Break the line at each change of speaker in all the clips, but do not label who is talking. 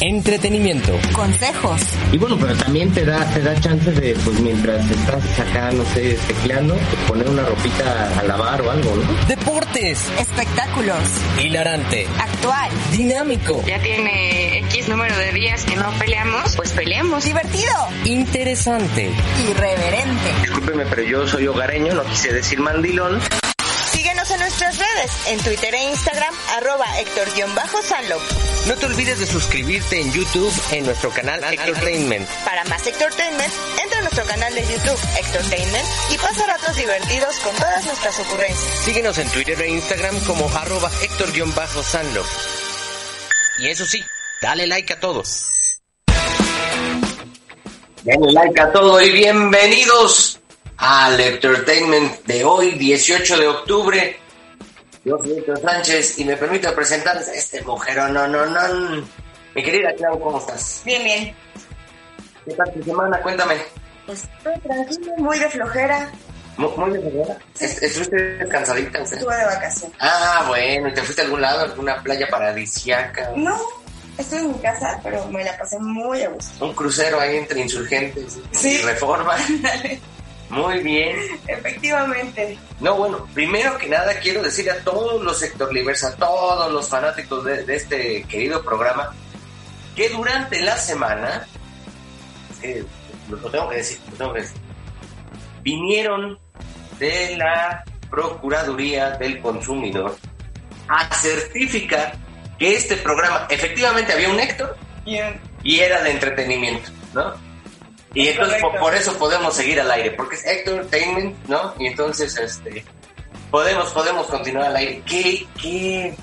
entretenimiento,
consejos.
Y bueno, pero también te da, te da chance de, pues mientras estás acá, no sé, tecleando, poner una ropita a lavar o algo, ¿no?
Deportes,
espectáculos,
hilarante,
actual,
dinámico.
Ya tiene X número de días que no peleamos, pues peleamos.
Divertido,
interesante,
irreverente.
Discúlpeme, pero yo soy hogareño, no quise decir mandilón.
Síguenos en nuestras redes, en Twitter e Instagram, arroba Héctor-Salo.
No te olvides de suscribirte en YouTube en nuestro canal Entertainment.
Para más Entertainment, entra a nuestro canal de YouTube Entertainment y pasa ratos divertidos con todas nuestras ocurrencias.
Síguenos en Twitter e Instagram como arroba Héctor-Sanlo. Y eso sí, dale like a todos.
Denle like a todo y bienvenidos al Entertainment de hoy, 18 de octubre. Yo soy Héctor Sánchez y me permito presentarles a este mujerón, no, no, no. Mi querida Clau, ¿cómo estás?
Bien, bien.
¿Qué tal tu semana? Cuéntame.
Estoy tranquilo, muy de flojera.
Muy, muy de flojera. ¿Estuviste descansadita usted?
Estuve de vacaciones.
Ah, bueno, ¿y te fuiste a algún lado, alguna playa paradisiaca?
No, estoy en mi casa, pero me la pasé muy a gusto.
Un crucero ahí entre insurgentes
Sí.
y reforma. Muy bien.
Efectivamente.
No, bueno, primero que nada quiero decirle a todos los sector libres, a todos los fanáticos de, de este querido programa, que durante la semana, eh, lo, tengo que decir, lo tengo que decir, vinieron de la Procuraduría del Consumidor a certificar que este programa, efectivamente había un Héctor y era de entretenimiento, ¿no? Y entonces por, eso podemos seguir al aire, porque es entertainment, ¿no? Y entonces este podemos podemos continuar al aire. ¿Qué qué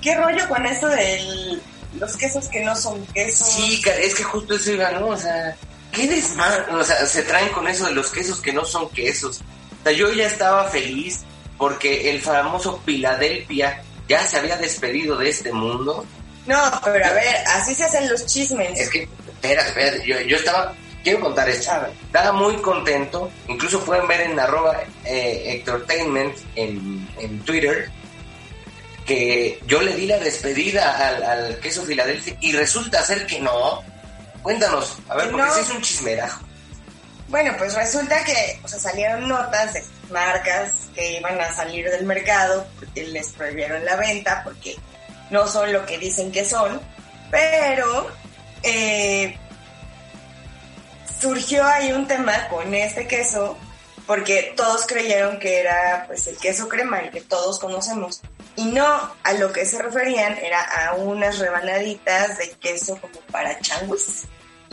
¿Qué rollo con esto de los quesos que no son quesos?
Sí, es que justo eso iba, ¿no? O sea, qué desmadre, o sea, se traen con eso de los quesos que no son quesos. O sea, yo ya estaba feliz porque el famoso Philadelphia ya se había despedido de este mundo.
No, pero a ver, así se hacen los chismes.
Es que, espera, espera, yo, yo estaba, quiero contar esto.
A ver.
Estaba muy contento, incluso pueden ver en arroba eh, Entertainment en, en Twitter, que yo le di la despedida al, al queso Filadelfia y resulta ser que no. Cuéntanos, a ver,
Que
porque
no.
es un chismerajo.
Bueno, pues resulta que o sea, salieron notas de marcas que iban a salir del mercado porque les prohibieron la venta, porque no son lo que dicen que son, pero eh, surgió ahí un tema con este queso porque todos creyeron que era pues el queso crema, el que todos conocemos. Y no, a lo que se referían era a unas rebanaditas de queso como para changuis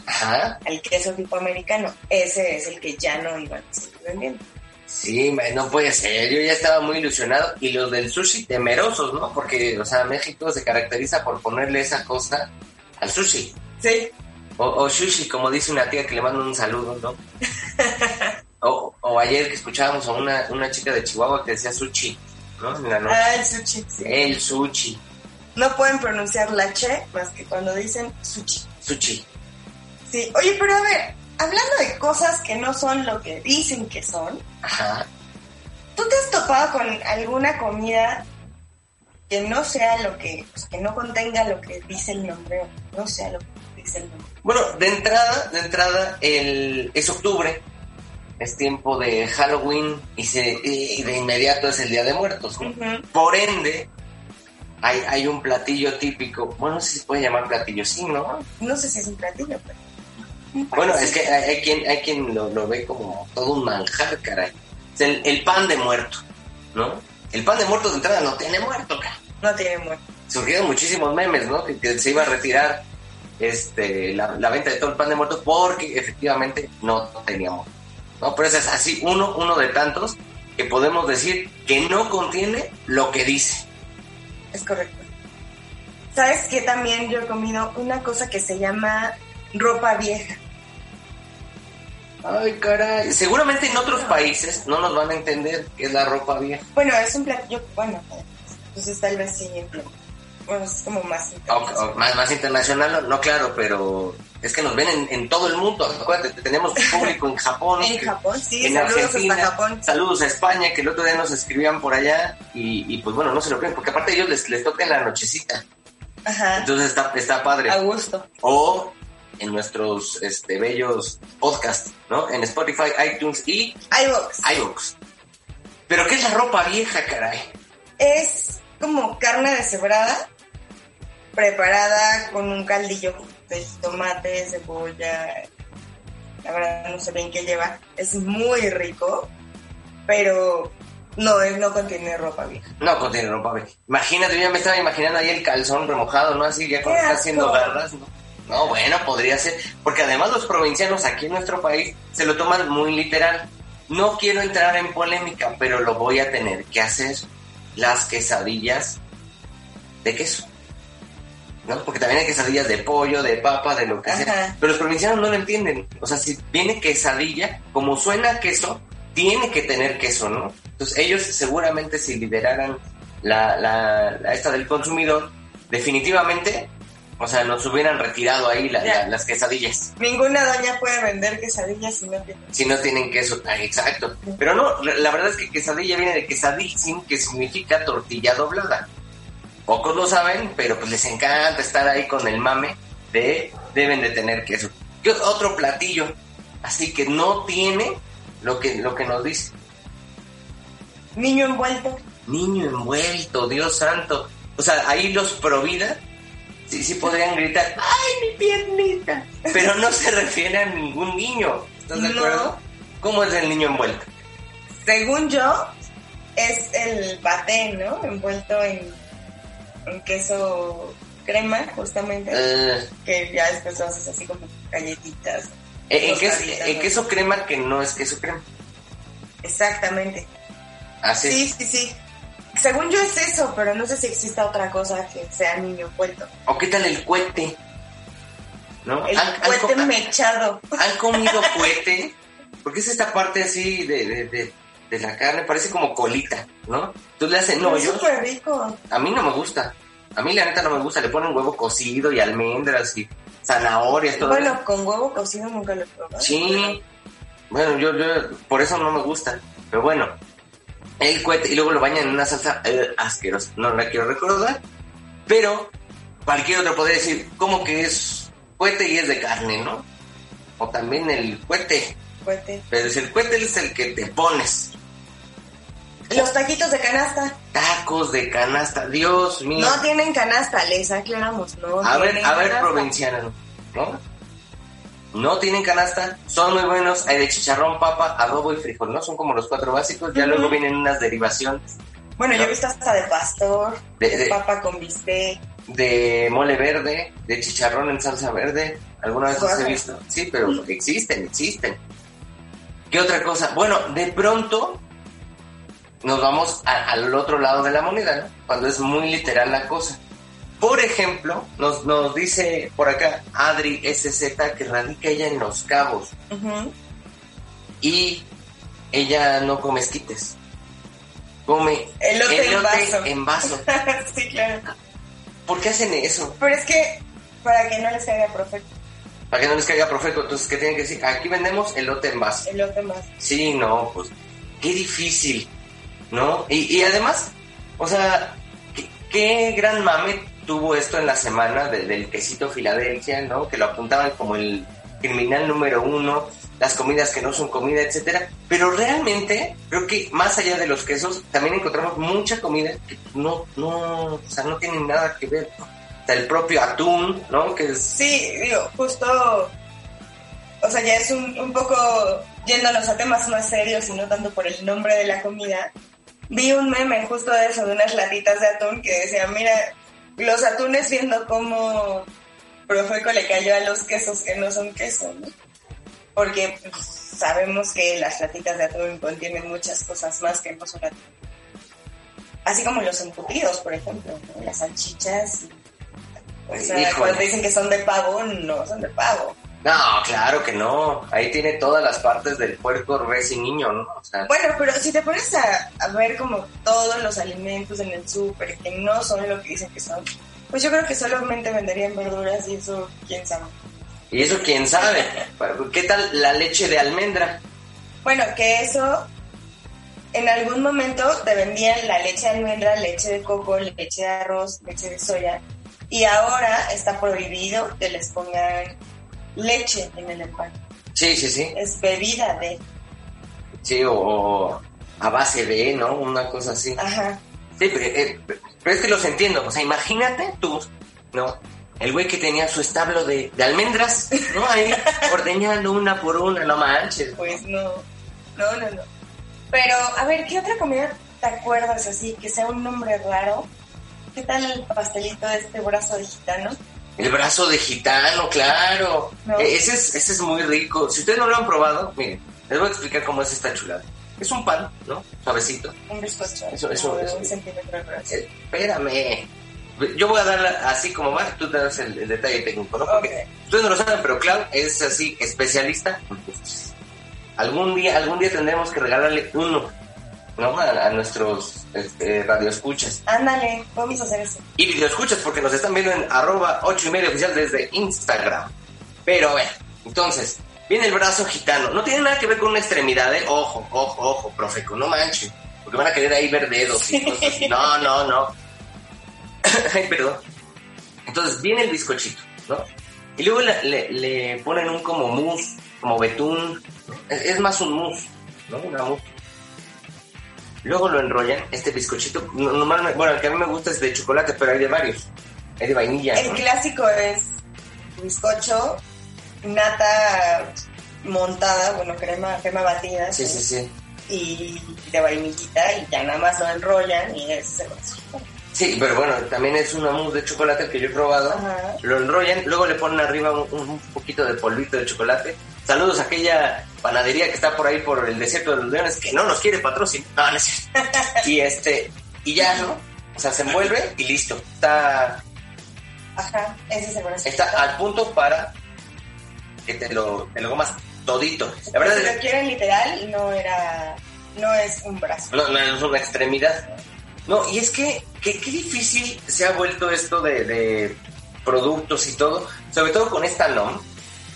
Ajá.
al queso tipo americano. Ese es el que ya no iban a seguir vendiendo.
Sí, no puede ser, yo ya estaba muy ilusionado. Y los del sushi temerosos, ¿no? Porque, o sea, México se caracteriza por ponerle esa cosa al sushi.
Sí.
O, o sushi, como dice una tía que le mando un saludo, ¿no? o, o ayer que escuchábamos a una, una chica de Chihuahua que decía sushi, ¿no? En la noche.
Ah, el sushi. sí.
El sushi,
No pueden pronunciar la che más que cuando dicen sushi.
sushi.
Sí. Oye, pero a ver, hablando de cosas que no son lo que dicen que son,
Ajá.
¿tú te has topado con alguna comida que no sea lo que, pues, que no contenga lo que dice el nombre, no sea lo que
Bueno, de entrada, de entrada, el, es octubre, es tiempo de Halloween y, se, y de inmediato es el Día de Muertos. Por ende, hay, hay un platillo típico, bueno, no sé si se puede llamar platillo, sí, ¿no?
No sé si es un platillo, pero...
Bueno, es que hay, hay quien, hay quien lo, lo ve como todo un manjar, caray. El, el pan de muerto, ¿no? El pan de muerto de entrada no tiene muerto, cara.
No tiene muerto.
Surgieron muchísimos memes, ¿no? Que, que se iba a retirar este, la, la venta de todo el pan de muerto porque efectivamente no, no tenía muerto. ¿no? Pero ese es así uno, uno de tantos que podemos decir que no contiene lo que dice.
Es correcto. ¿Sabes que también yo he comido una cosa que se llama ropa vieja?
Ay, caray. Seguramente en otros países no nos van a entender qué es la ropa vieja.
Bueno, es un platillo, bueno, pues tal vez sí. Bueno, es como más internacional.
o más, más internacional, no, claro, pero es que nos ven en, en todo el mundo. Acuérdate, tenemos público en Japón.
En
que-
Japón, sí,
en
saludos
Argentina,
hasta Japón.
saludos a España, que el otro día nos escribían por allá y, y, pues bueno, no se lo creen, porque aparte ellos les, les toca en la nochecita,
Ajá,
entonces está, está padre.
a gusto.
O en nuestros este, bellos podcasts, ¿no? En Spotify, iTunes y
iVox.
iVoox. Pero ¿qué es la ropa vieja, caray?
Es como carne deshebrada, preparada con un caldillo de tomate, cebolla. La verdad no sé bien qué lleva. Es muy rico, pero no, es- no contiene ropa vieja.
No contiene ropa vieja. Imagínate, yo ya me estaba imaginando ahí el calzón remojado, ¿no? Así ya cuando
¡Qué
está haciendo garras, ¿no? No, bueno, podría ser. Porque además los provincianos aquí en nuestro país se lo toman muy literal. No quiero entrar en polémica, pero lo voy a tener que hacer. Las quesadillas de queso. ¿No? Porque también hay quesadillas de pollo, de papa, de lo que sea. Pero los provincianos no lo entienden. O sea, si viene quesadilla, como suena a queso, tiene que tener queso, ¿no? Entonces ellos seguramente si lideraran la, la, la esta del consumidor, definitivamente, o sea, nos hubieran retirado ahí la- las quesadillas.
Ninguna doña puede vender quesadillas si no tiene.
Si no tienen queso, ah, exacto. Pero no, la verdad es que quesadilla viene de quesadillim, que significa tortilla doblada. Pocos lo saben, pero pues les encanta estar ahí con el mame de deben de tener queso. ¿Qué otro platillo? Así que no tiene lo que, lo que nos dice.
Niño envuelto.
Niño envuelto, Dios santo. O sea, ahí los provida, sí, sí podrían gritar, ¡ay, mi piernita! Pero no se refiere a ningún niño. ¿Estás de
No.
acuerdo? ¿Cómo es el niño envuelto?
Según yo, es el paté, ¿no? Envuelto en, en queso crema, justamente.
Eh,
que ya después lo haces así como galletitas.
en, en queso, crema que no es queso crema.
Exactamente.
Así
Sí,
es.
sí, sí. Según yo es eso, pero no sé si exista otra cosa que sea niño envuelto.
¿O qué tal el cuete? ¿No?
El
¿Han,
cohete
co-
mechado.
han comido cuete? Porque es esta parte así de, de, de, de la carne, parece como colita, ¿no? Entonces le hacen, no,
es
yo,
súper rico.
a mí no me gusta. A mí la neta no me gusta, le ponen huevo cocido y almendras y zanahorias, todo.
Bueno, con huevo cocido nunca lo he probado.
Sí. Bueno, yo, yo, por eso no me gusta. Pero bueno, el cohete y luego lo bañan en una salsa eh, asquerosa. No la quiero recordar. Pero cualquier otro podría decir, como que es cohete y es de carne, ¿no? O también el cohete.
Cohete.
Pero si el cohete es el que te pones.
Los taquitos de canasta.
Tacos de canasta, Dios mío.
No tienen canasta, les aclaramos, no
a ver, a ver, provinciano, ¿no? No tienen canasta, son muy buenos, hay de chicharrón, papa, adobo y frijol, ¿no? Son como los cuatro básicos, ya luego vienen unas derivaciones
Bueno, yo he visto hasta de pastor,
De-
papa con bistec.
de mole verde, de chicharrón en salsa verde, alguna vez los he visto, sí, pero existen, existen. ¿Qué otra cosa? Bueno, de pronto nos vamos a- al otro lado de la moneda, ¿no? Cuando es muy literal la cosa. Por ejemplo, nos, nos dice por acá Adri SZ que radica ella en Los Cabos
Ujú.
y ella no come esquites. Come
Elote en vaso.
en vaso.
sí, claro.
¿Por qué hacen eso?
Pero es que para que no les caiga perfecto,
Para que no les caiga profeco. Entonces, ¿qué tienen que decir? Aquí vendemos elote en vaso.
elote en vaso.
Sí, no, pues qué difícil, ¿no? Y, y además, o sea, qué, gran mame tuvo esto en la semana de- del quesito Filadelfia, ¿no? Que lo apuntaban como el criminal número uno, las comidas que no son comida, etcétera. Pero realmente, creo que más allá de los quesos, también encontramos mucha comida que no, no, o sea, no tienen nada que ver. sea, el propio atún, ¿no? Que es
Sí, digo, justo, o sea, ya es un, un poco yéndonos a temas más serios y no tanto por el nombre de la comida. Vi un meme justo de eso, de unas latitas de atún que decía, mira, los atunes viendo cómo Profeco le cayó a los quesos que no son queso, ¿no? Porque pues, sabemos que las latitas de atún contienen muchas cosas más que no son atún. Así como los embutidos, por ejemplo, ¿no? las salchichas. o sea, cuando dicen que son de pavo, no son de pavo.
No, claro que no. Ahí tiene todas las partes del puerco, y niño, ¿no? O sea,
Bueno, pero si te pones a, a ver como todos los alimentos en el súper que no son lo que dicen que son, Pues yo creo que solamente venderían verduras y eso, quién sabe.
Y eso quién sabe. ¿Qué tal la leche de almendra?
Bueno, que eso en algún momento te vendían la leche de almendra, leche de coco, leche de arroz, leche de soya. Y ahora está prohibido que les pongan leche en el empaque.
Sí, sí, sí.
Es bebida de.
Sí, o, o a base de, ¿no? Una cosa así.
Ajá.
Sí, pero, eh, pero es que los entiendo. O sea, imagínate tú, ¿no? El güey que tenía su establo de, de almendras, ¿no? Ahí ordeñando una por una, no manches.
Pues no. No, no, no. Pero, a ver, ¿qué otra comida te acuerdas así que sea un nombre raro? ¿Qué tal el pastelito de este brazo de gitano?
El brazo de gitano, claro.
No.
Eh, Ese, es, ese es muy rico. Si ustedes no lo han probado, miren, les voy a explicar cómo es esta chulada. Es un pan, ¿no? Suavecito.
Un bizcocho.
Eso- eso- eso-
un centímetro de brazo.
Eh, Espérame. Yo voy a dar así como más, tú te das el, el detalle técnico, ¿no? Porque ustedes no lo saben, pero Clau es así, especialista. en postres. Algún día, algún día tendremos que regalarle uno, ¿no? A, a nuestros este, radioescuchas.
Ándale, vamos a hacer eso.
Y videoescuchas, porque nos están viendo en arroba 8 y medio oficial desde Instagram. Pero ver, entonces, viene el brazo gitano. No tiene nada que ver con una extremidad, ¿eh? Ojo, ojo, ojo, profeco, no manches. Porque van a querer ahí ver dedos y cosas así. No, no, no. Ay, perdón. Entonces viene el bizcochito, ¿no? Y luego le, le- le ponen un como mousse, como betún. Es, es más un mousse, ¿no? Una mousse. Luego lo enrollan, este bizcochito. no- Normalmente, bueno, el que a mí me gusta es de chocolate, pero hay de varios. Hay de vainilla,
El
¿no?
clásico es bizcocho, nata montada, bueno, crema, crema batida.
Sí, sí, sí.
Y de vainillita y ya nada más lo enrollan y es el brazo.
Sí, pero bueno, también es una mousse de chocolate que yo he probado.
Ajá.
Lo enrollan, luego le ponen arriba un, un poquito de polvito de chocolate. Saludos a aquella panadería que está por ahí por el desierto de los leones que no nos quiere patrocinar. No, no es cierto. Y este, y ya, ¿no? O sea, se envuelve y listo. Está,
Ajá, ese es el brazo.
está al punto para que te lo, te lo comas todito. La verdad
si
es
quieren literal, no era, no es un brazo.
no, no es una extremidad. No, y es que, que qué difícil se ha vuelto esto de, de productos y todo, sobre todo con esta NOM,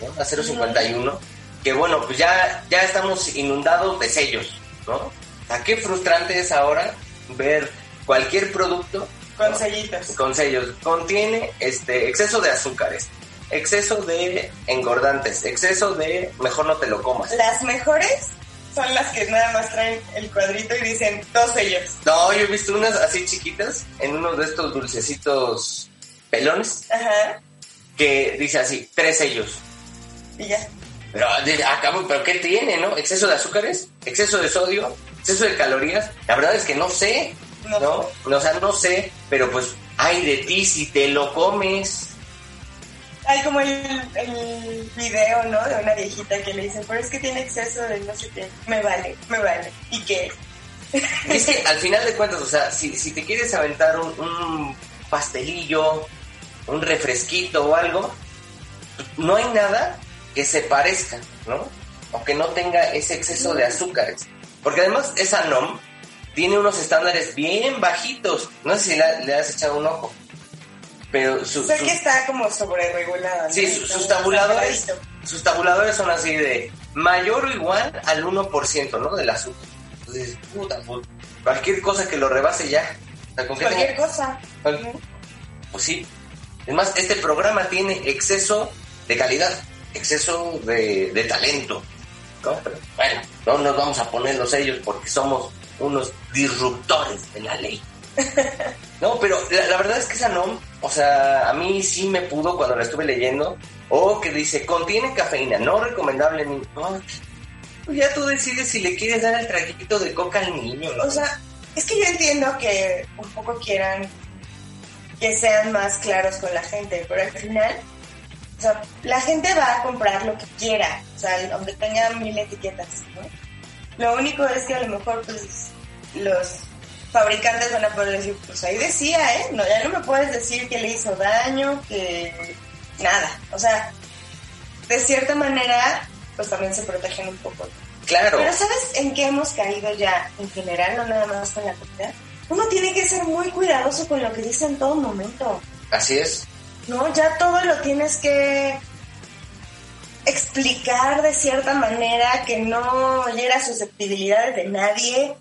¿no? la 051, que bueno, pues ya, ya estamos inundados de sellos, ¿no? O sea, qué frustrante es ahora ver cualquier producto
Con
¿no?
sellitos.
con sellos. Contiene este exceso de azúcares, exceso de engordantes, exceso de mejor no te lo comas.
Las mejores son las que nada más traen el cuadrito y dicen dos sellos.
No, yo he visto unas así chiquitas en uno de estos dulcecitos pelones
Ajá,
que dice así, tres sellos.
Y ya.
Pero, de- ah, ¿pero qué tiene, no? ¿Exceso de azúcares? ¿Exceso de sodio? ¿Exceso de calorías? La verdad es que no sé,
No.
¿no? O sea, no sé, pero pues, ay de ti si te lo comes.
Hay como el, el video, ¿no? De una viejita que le dicen, pero es que tiene exceso de no sé qué. Me vale, me vale. ¿Y qué?
Es que al final de cuentas, o sea, si, si te quieres aventar un, un pastelillo, un refresquito o algo, no hay nada que se parezca, ¿no? O que no tenga ese exceso de azúcares. Porque además esa NOM tiene unos estándares bien bajitos. No sé si la- le has echado un ojo. Pero su-
sé
su-
que está como sobre regulada. ¿no?
Sí, su- sus tabuladores, sus tabuladores son así de mayor o igual al 1%, ¿no? Del azúcar. Entonces, puta, pues, cualquier cosa que lo rebase ya. O sea, con que
Cualquier
tenga-
cosa.
Pues sí. Es más, este programa tiene exceso de calidad, exceso de, de talento. ¿no? Pero, bueno, no nos vamos a poner los sellos porque somos unos disruptores de la ley. No, pero la, la verdad es que esa no, o sea, a mí sí me pudo cuando la estuve leyendo, o que dice, contiene cafeína, no recomendable ni... no, pues ya tú decides si le quieres dar el traguito de coca al niño, ¿no?
O sea, es que yo entiendo que un poco quieran que sean más claros con la gente, pero al final, o sea, la gente va a comprar lo que quiera, o sea, aunque tenga mil etiquetas, ¿no? Lo único es que a lo mejor, pues, los fabricantes van a poder decir, pues ahí decía, ¿eh? No, ya no me puedes decir que le hizo daño, que nada, o sea, de cierta manera, pues también se protegen un poco.
claro.
Pero ¿sabes en qué hemos caído ya en general, no nada más con la comida? Uno tiene que ser muy cuidadoso con lo que dice en todo momento.
Así es.
¿No? Ya todo lo tienes que explicar de cierta manera que no hiera susceptibilidades de nadie,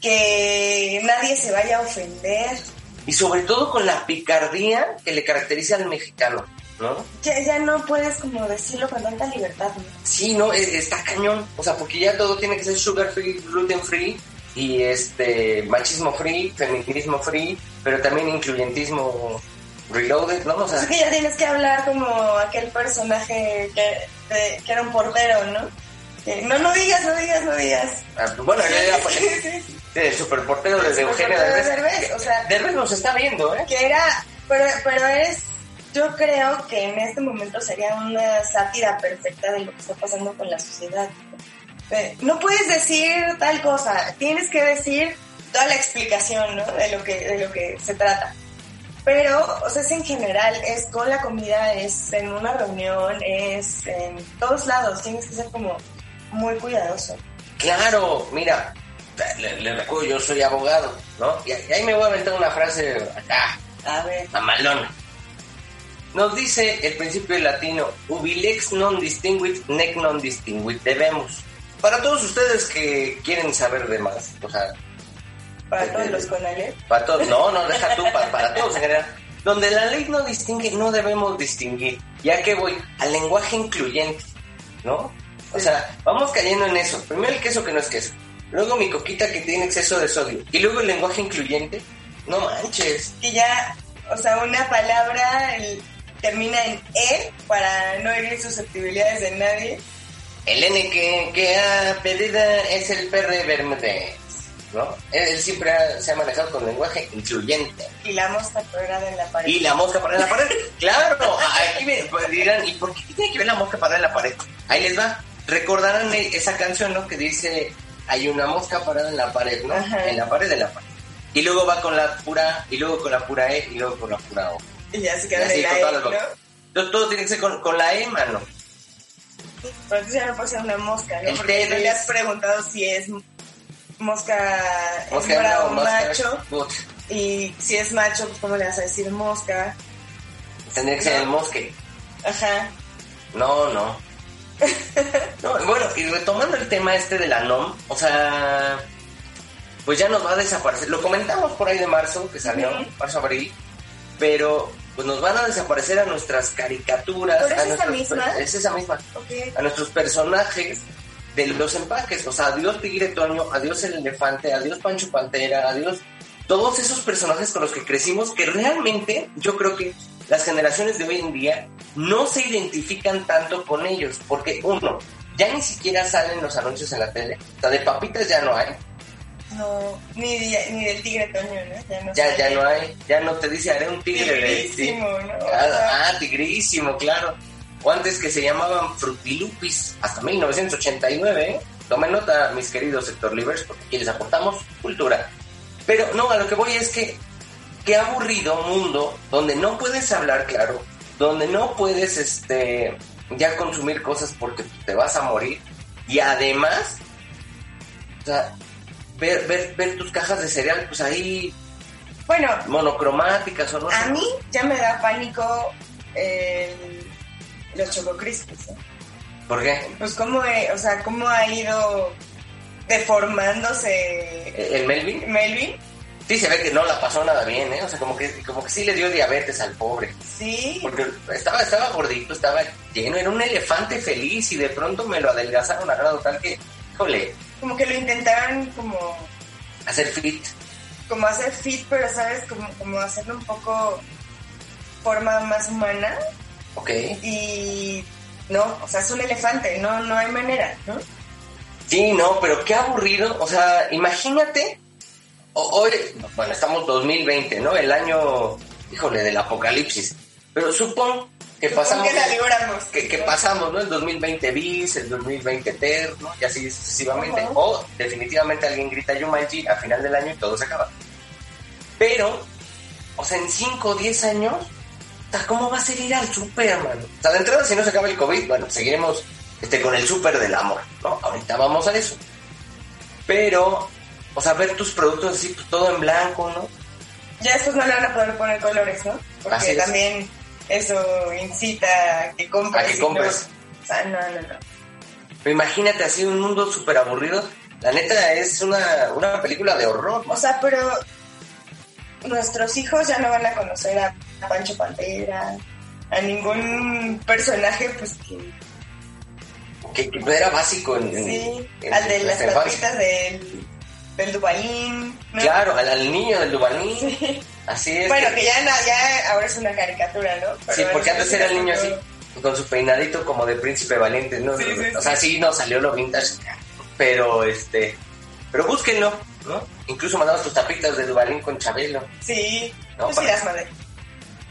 que nadie se vaya a ofender.
Y sobre todo con la picardía que le caracteriza al mexicano, ¿no?
Ya, ya no puedes como decirlo con tanta libertad, ¿no?
Sí, no, e- está cañón. O sea, porque ya todo tiene que ser sugar free, gluten free y este machismo free, feminismo free, pero también incluyentismo reloaded, ¿no? O sea,
Así que ya tienes que hablar como aquel personaje que, de- que era un portero, ¿no? Que, no, no digas, no digas, no digas.
ah, bueno, ya era pues,
Sí, sí, sí.
el superportero de
El
Eugenio
superportero de
Derbez.
Derbez, o sea-
Derbez nos está viendo, ¿eh?
que era, pero, pero es, yo creo que en este momento sería una sátira perfecta de lo que está pasando con la sociedad. Eh, No puedes decir tal cosa, tienes que decir toda la explicación, ¿no? De lo que, de lo que se trata. Pero, o sea, es en general, es con la comida, es en una reunión, es en todos lados, tienes que ser como muy cuidadoso.
Claro, mira, le, le recuerdo, yo soy abogado, ¿no? Y, y ahí me voy a aventar una frase acá,
A ver,
mamalona. Nos dice el principio latino, ubilex non distinguit, nec non distinguit, debemos. Para todos ustedes que quieren saber de más, o sea,
para todos los conales.
para todos, no, no, deja tú, para, para todos en general. Donde la ley no distingue, no debemos distinguir. Ya que voy al lenguaje incluyente, ¿no? O sea, vamos cayendo en eso. Primero el queso que no es queso. Luego mi coquita que tiene exceso de sodio. Y luego el lenguaje incluyente. No manches.
que ya, o sea, una palabra el- termina en E para no herir susceptibilidades de nadie.
El N que, que ha pedido es el perre Bermúdez, ¿no? Él, él siempre ha- se ha manejado con lenguaje incluyente.
Y la mosca pegada en la pared.
Y la mosca parada en la pared. Claro, aquí me pues, dirán, ¿y por qué tiene que ver la mosca parada en la pared? Ahí les va. Recordarán e- esa canción, ¿no? Que dice, hay una mosca parada en la pared, ¿no?
Ajá.
En la pared de la pared. Y luego va con la pura, y luego con la pura E, y luego con la pura O.
Y ya se
Y
queda
así
de la
con
E,
todas las
¿no?
todo tiene que ser con, con la E, mano.
Pero entonces ya no puede ser una mosca, ¿no? Porque no le has preguntado si es mosca,
Mosca
hembra o
mosca-
macho. Y si es macho, pues ¿cómo le vas a decir mosca?
Tendría que ser el mosque.
Ajá.
No, no. No, Bueno, y retomando el tema este de la NOM, o sea, pues ya nos va a desaparecer. Lo comentamos por ahí de marzo, que salió,
Ujú.
marzo, abril, pero pues nos van a desaparecer a nuestras caricaturas.
¿Pero es
a
esa misma?
Es esa misma.
Ok.
A nuestros personajes de los empaques. O sea, adiós Tigre Toño, adiós el elefante, adiós Pancho Pantera, adiós todos esos personajes con los que crecimos que realmente yo creo que las generaciones de hoy en día no se identifican tanto con ellos. Porque uno, ya ni siquiera salen los anuncios en la tele. O sea, de papitas ya no hay.
No, ni, de- ni del tigre Toño, ¿no? Ya no,
Ya, no hay. Ya no te dice, haré un tigre de...
Tigrísimo, ¿no?
Ah, ah, tigrísimo, claro. O antes que se llamaban Frutilupis, hasta 1989, ¿eh? Tomen nota, mis queridos sector livers, porque aquí les aportamos cultura. Pero no, a lo que voy es que, qué aburrido mundo donde no puedes hablar claro, donde no puedes, este, ya consumir cosas porque te vas a morir. Y además, o sea, ver, ver, ver tus cajas de cereal, pues ahí
Bueno,
monocromáticas o no
a mí ya me da pánico el- los Choco Crispies, ¿eh?
¿Por qué?
Pues cómo, o sea, cómo ha ido deformándose
¿El Melvin?
Melvin.
Sí, se ve que no la pasó nada bien, ¿eh? O sea, como que, como que sí le dio diabetes al pobre.
Sí,
Porque estaba, estaba gordito, estaba lleno, era un elefante feliz y de pronto me lo adelgazaron a grado tal que, híjole,
como que lo intentaron como,
hacer fit.
como hacer fit, pero sabes, como, como hacerlo un poco forma más humana
¿Ok?
y no, o sea, es un elefante, no, no hay manera, ¿no?
Sí, no, pero qué aburrido. O sea, imagínate, hoy, bueno, estamos 2020, ¿no? El año, híjole, del apocalipsis. Pero supón que
Supón
pasamos...
que la libramos.
que, que pasamos, ¿no? El 2020 bis, el 2020 ter, ¿no? Y así sucesivamente. O definitivamente alguien grita Yumanji a final del año y todo se acaba. Pero, o sea, en 5 o 10 años, ¿cómo va a ser ir al super, hermano? O sea, de entrada, si no se acaba el COVID, bueno, seguiremos este, con el super del amor, ¿no? Ahorita vamos a eso. Pero, o sea, ver tus productos así, pues, todo en blanco, ¿no?
Ya después no le van a poder poner colores, ¿no? porque
Así es.
también eso incita a que compres.
A que
no-
compres.
o sea, no, no, no.
Pero imagínate así un mundo súper aburrido. La neta es una, una película de horror.
O sea, pero nuestros hijos ya no van a conocer a Pancho Pantera, a ningún personaje, pues que
Que, que era básico en,
sí,
en
al de las papitas del, del Dubalín. ¿no?
Claro, al, al niño del Dubalín.
Sí.
Así es.
Bueno,
que-
que ya, ya ahora es una caricatura, ¿no? Pero
sí, porque antes era el niño así, con su peinadito como de príncipe valiente, ¿no?
Sí,
o sea, sí, no salió lo vintage, pero este, pero búsquenlo, ¿no? Incluso mandamos tus tapitas de Dubalín con Chabelo.
Sí,
No,
sí
para-
las mandé.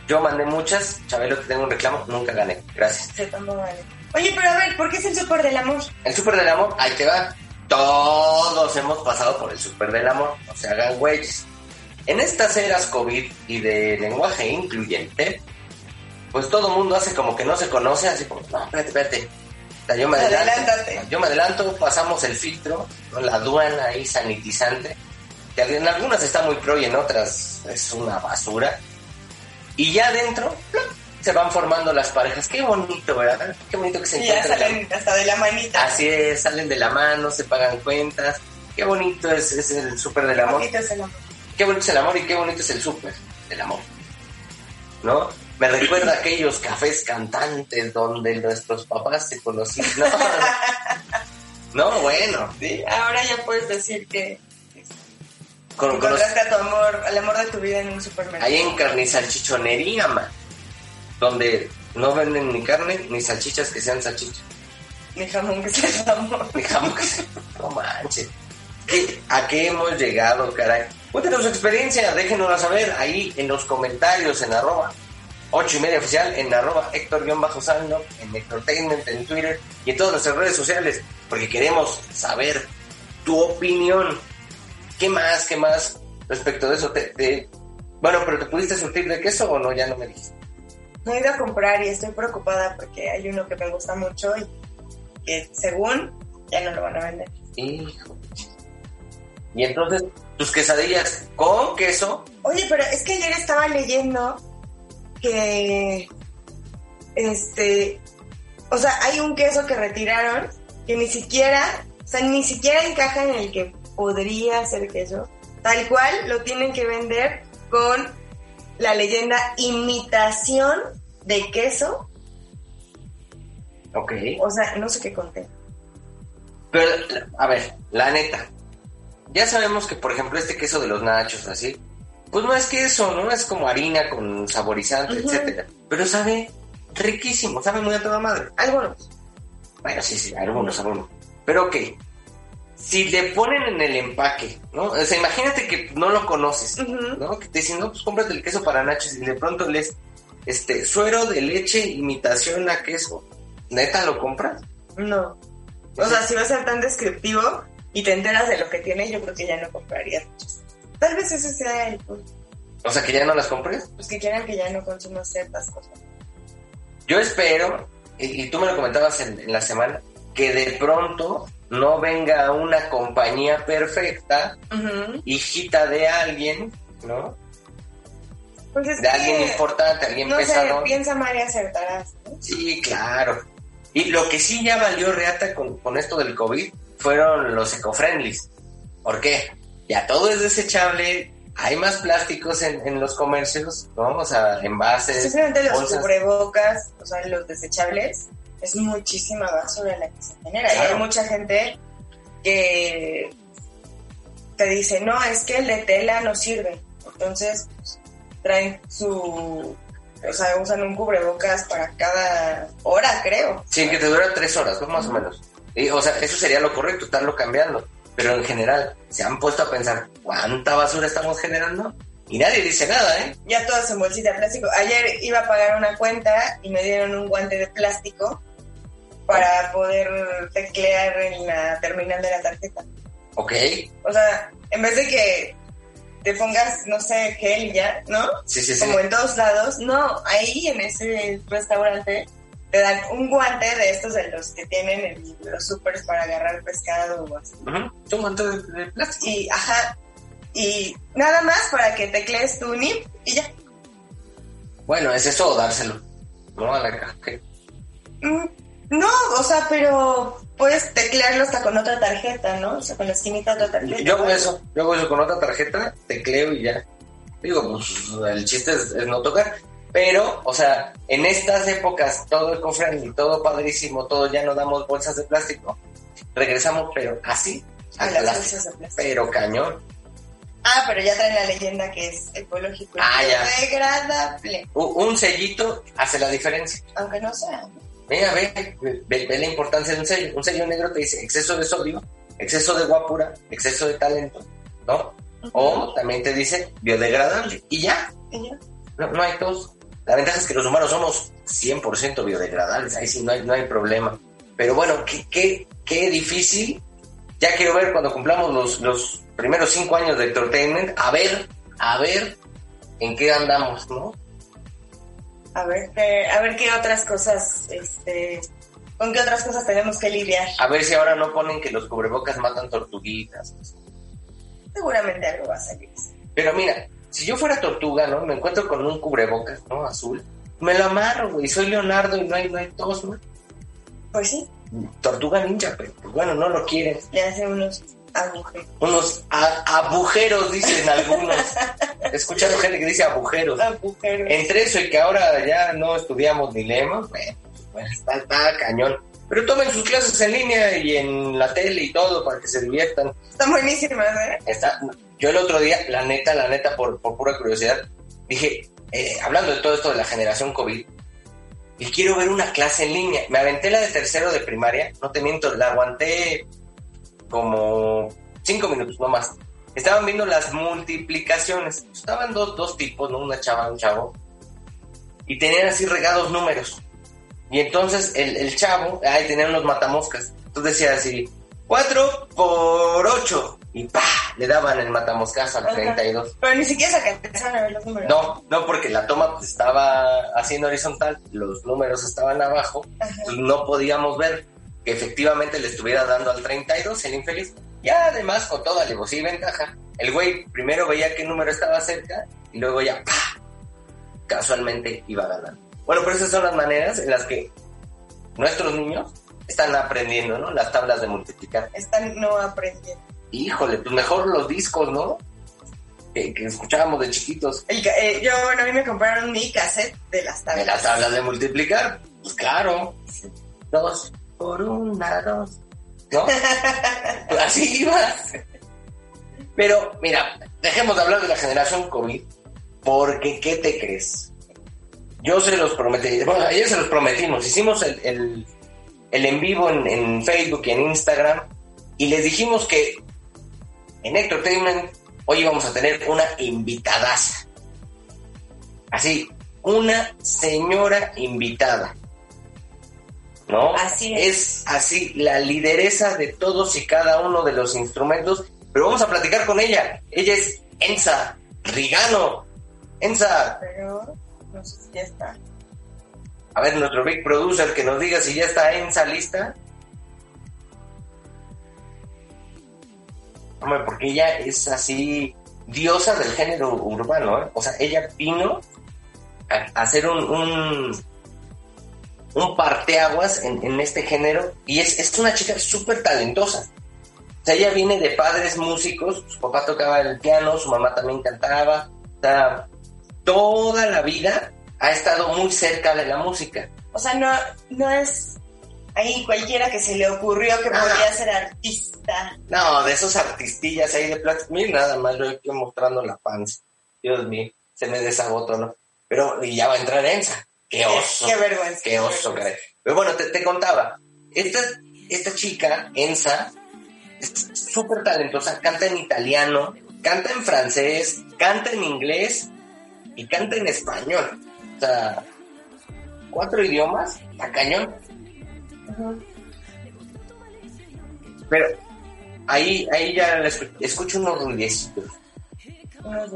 Yo mandé muchas, Chabelo te tengo un reclamo, nunca gané, gracias.
Sí, vale. Oye, pero a ver, ¿por qué es el súper del amor?
El Super del Amor, ahí te va. Todos hemos pasado por el Super del Amor, no se hagan güeyes. En estas eras COVID y de lenguaje incluyente, pues todo mundo hace como que no se conoce, así como, no, espérate, espérate. O sea, yo me adelanto,
Adelántate.
yo me adelanto, pasamos el filtro, ¿no? la aduana ahí sanitizante, que en algunas está muy pro y en otras es una basura. Y ya adentro, ¡plop! se van formando las parejas. Qué bonito, ¿verdad? Qué bonito que se
Y ya salen hasta de la manita.
Así es, salen de la mano, se pagan cuentas. Qué bonito es, es el súper del amor.
Bonito es el amor.
Qué bonito es el amor y qué bonito es el súper del amor. ¿No? Me recuerda a aquellos cafés cantantes donde nuestros papás se conocían. No, no bueno.
Sí, ahora ya puedes decir que
Con,
encontraste a tu amor, al amor de tu vida en un supermercado.
ahí en carnizalchichonería, man. Donde no venden ni carne ni salchichas que sean salchichas.
Ni jamón que sea amor.
Ni jamón que se- No manches. ¿Qué- ¿A qué hemos llegado, caray? Cuéntenos su experiencia, déjenosla saber ahí en los comentarios, en arroba 8 y media oficial, en arroba Héctor-Sando, en Héctortainment, en Twitter y en todas nuestras redes sociales, porque queremos saber tu opinión. ¿Qué más, qué más respecto de eso? Te- te- Bueno, pero ¿te pudiste surtir de queso o no? Ya no me dijiste.
No he ido a comprar y estoy preocupada porque hay uno que me gusta mucho y que según ya no lo van a vender.
Hijo. Y entonces, tus quesadillas con queso,
Oye, pero es que ayer estaba leyendo que este, o sea, hay un queso que retiraron que ni siquiera, o sea, ni siquiera encaja en el que podría ser queso. Tal cual lo tienen que vender con la leyenda imitación de queso,
ok.
o sea, no sé qué conté.
Pero, a ver, la neta. Ya sabemos que, por ejemplo, este queso de los nachos, así, pues no es queso, ¿no? Es como harina con saborizante,
Ujú.
etcétera. Pero sabe riquísimo, sabe muy a toda madre.
Algunos.
Bueno, sí, sí, algunos, algunos. Pero ok, si le ponen en el empaque, ¿no? O sea, imagínate que no lo conoces. ¿no? Que te dicen, no, pues cómprate el queso para nachos y de pronto lees, este, suero de leche, imitación a queso. ¿Neta lo compras?
No. O sea, si va a ser tan descriptivo y te enteras de lo que tiene, yo creo que ya no comprarías muchos. Tal vez ese sea el punto.
O sea, que ya no las compres.
Pues que quieran que ya no consumas ciertas cosas.
Yo espero, y, y tú me lo comentabas en, en la semana, que de pronto no venga una compañía perfecta, hijita de alguien, ¿no?
Pues es
De alguien
que,
importante, alguien
no
pesado.
piensa mal y acertarás. ¿no?
Sí, claro. Y lo que sí ya valió reata con, con esto del COVID fueron los eco-friendlies. ¿Por qué? Ya todo es desechable, hay más plásticos en, en los comercios, ¿no? O sea, envases,
Especialmente los
bolsas.
cubrebocas, o sea, los desechables, es muchísima basura la que se genera. Y hay mucha gente que te dice, no, es que el de tela no sirve. Entonces, pues, traen su... O sea, usan un cubrebocas para cada hora, creo.
Sí, que te dura tres horas, ¿no? Más o menos. Y, o sea, eso sería lo correcto, estarlo cambiando. Pero en general, se han puesto a pensar cuánta basura estamos generando y nadie dice nada, ¿eh?
Ya todas en bolsita de plástico. Ayer iba a pagar una cuenta y me dieron un guante de plástico para poder teclear en la terminal de la tarjeta.
Ok,
O sea, en vez de que te pongas, no sé, gel y ya, ¿no?
sí, sí, sí.
Como en todos lados. No, ahí en ese restaurante te dan un guante de estos de los que tienen en los supers para agarrar pescado o así.
Ujú, Un montón de, plástico.
Y, ajá, y nada más para que teclees tu NIP y ya.
Bueno, es eso dárselo. No a la caja.
Mm, No, o sea, pero puedes teclearlo hasta con otra tarjeta, ¿no? O sea, con la esquinita de otra tarjeta.
Yo hago eso, yo hago eso con otra tarjeta, tecleo y ya. Digo, pues el chiste es, es no tocar. Pero, o sea, en estas épocas todo eco-friendly, todo padrísimo, todo ya no damos bolsas de plástico. Regresamos, pero así,
A
al
las
plástico.
bolsas de plástico.
Pero cañón.
Ah, pero ya traen la leyenda que es ecológico
Ah, ya.
degradable,
U- Un sellito hace la diferencia.
aunque no sea.
Ve, ve, ve la importancia de un sello. Un sello negro te dice exceso de sodio, exceso de guapura, exceso de talento, ¿no? O también te dice biodegradable. Y ya,
Y ya.
no, no hay tos. La ventaja es que los humanos somos 100% biodegradables, ahí sí no hay, no hay problema. Pero bueno, qué, qué, qué difícil. Ya quiero ver cuando cumplamos los, los primeros cinco años de entertainment, a ver, a ver en qué andamos, ¿no?
A ver, qué- a ver qué otras cosas, este, con qué otras cosas tenemos que lidiar.
A ver si ahora no ponen que los cubrebocas matan tortuguitas.
Seguramente algo va a salir.
Pero mira, si yo fuera tortuga, ¿no? Me encuentro con un cubrebocas, ¿no? Azul. Me lo amarro, güey. Soy Leonardo y no hay, no hay tos, ¿no?
Pues sí,
Tortuga ninja, pero pues bueno, no lo quieren.
le hace unos agujeros.
Unos agujeros, dicen algunos. He escuchado gente que dice agujeros.
Agujeros.
Entre eso y que ahora ya no estudiamos ni leemos, bueno, pues, está, está cañón. Pero tomen sus clases en línea y en la tele y todo para que se diviertan.
Están buenísimas, ¿eh?
Está, yo el otro día, la neta, la neta, por, por pura curiosidad, dije, eh, hablando de todo esto de la generación COVID, y quiero ver una clase en línea. Me aventé la de tercero de primaria, no te miento, la aguanté como cinco minutos, no más. Estaban viendo las multiplicaciones. Estaban dos, dos tipos, ¿no? Una chava, un chavo. Y tenían así regados números. Y entonces el, el chavo, ahí tenía unos matamoscas. Entonces decía así, 4 por 8. Y pa, le daban el matamoscazo al
Ajá.
32.
Pero ni siquiera se alcanzaron a ver los números.
No, no, porque la toma pues, estaba haciendo horizontal, los números estaban abajo,
Ajá.
pues, no podíamos ver que efectivamente le estuviera dando al 32, el infeliz. Y además, con toda alevosía y ventaja, el güey primero veía qué número estaba cerca y luego ya, ¡pa! casualmente iba ganando. Bueno, pero esas son las maneras en las que nuestros niños están aprendiendo, ¿no? Las tablas de multiplicar.
Están no aprendiendo.
Híjole, pues mejor los discos, ¿no? Que, que escuchábamos de chiquitos.
El eh, yo, bueno, a mí me compraron mi cassette de las
De
tablas.
las tablas de multiplicar, pues claro. Dos por una, dos. ¿No? Así iba. Pero, mira, dejemos de hablar de la generación COVID, porque ¿qué te crees? Yo se los prometí, bueno, ayer se los prometimos, hicimos el, el, el en vivo en, en Facebook y en Instagram, y les dijimos que en Entertainment hoy íbamos a tener una invitadaza. Así, una señora invitada. ¿No?
Así es.
Es así la lideresa de todos y cada uno de los instrumentos, pero vamos a platicar con ella. Ella es Enza Rigano. Enza,
Pero no sé si ya está.
a ver, nuestro big producer que nos diga si ya está Enza lista. Hombre, porque ella es así diosa del género urbano, ¿eh? O sea, ella vino a, a hacer un, un, un parteaguas en, en este género y es, es una chica súper talentosa. O sea, ella viene de padres músicos, su papá tocaba el piano, su mamá también cantaba. O sea, toda la vida ha estado muy cerca de la música.
O sea, no, no es ahí cualquiera que se le ocurrió que
Ah.
podía ser artista.
No, de esos artistillas ahí de plástico. Miren, nada más yo aquí mostrando la panza. Dios mío, se me desagotó, ¿no? Pero y ya va a entrar Enza. ¡Qué oso!
Qué vergüenza.
¡Qué oso, caray! Pero bueno, te, te contaba. Esta, esta chica, Enza, es súper talentosa. Canta en italiano, canta en francés, canta en inglés y canta en español. O sea, cuatro idiomas, a cañón. Pero ahí, ahí ya escucho unos ruidecitos.
Unos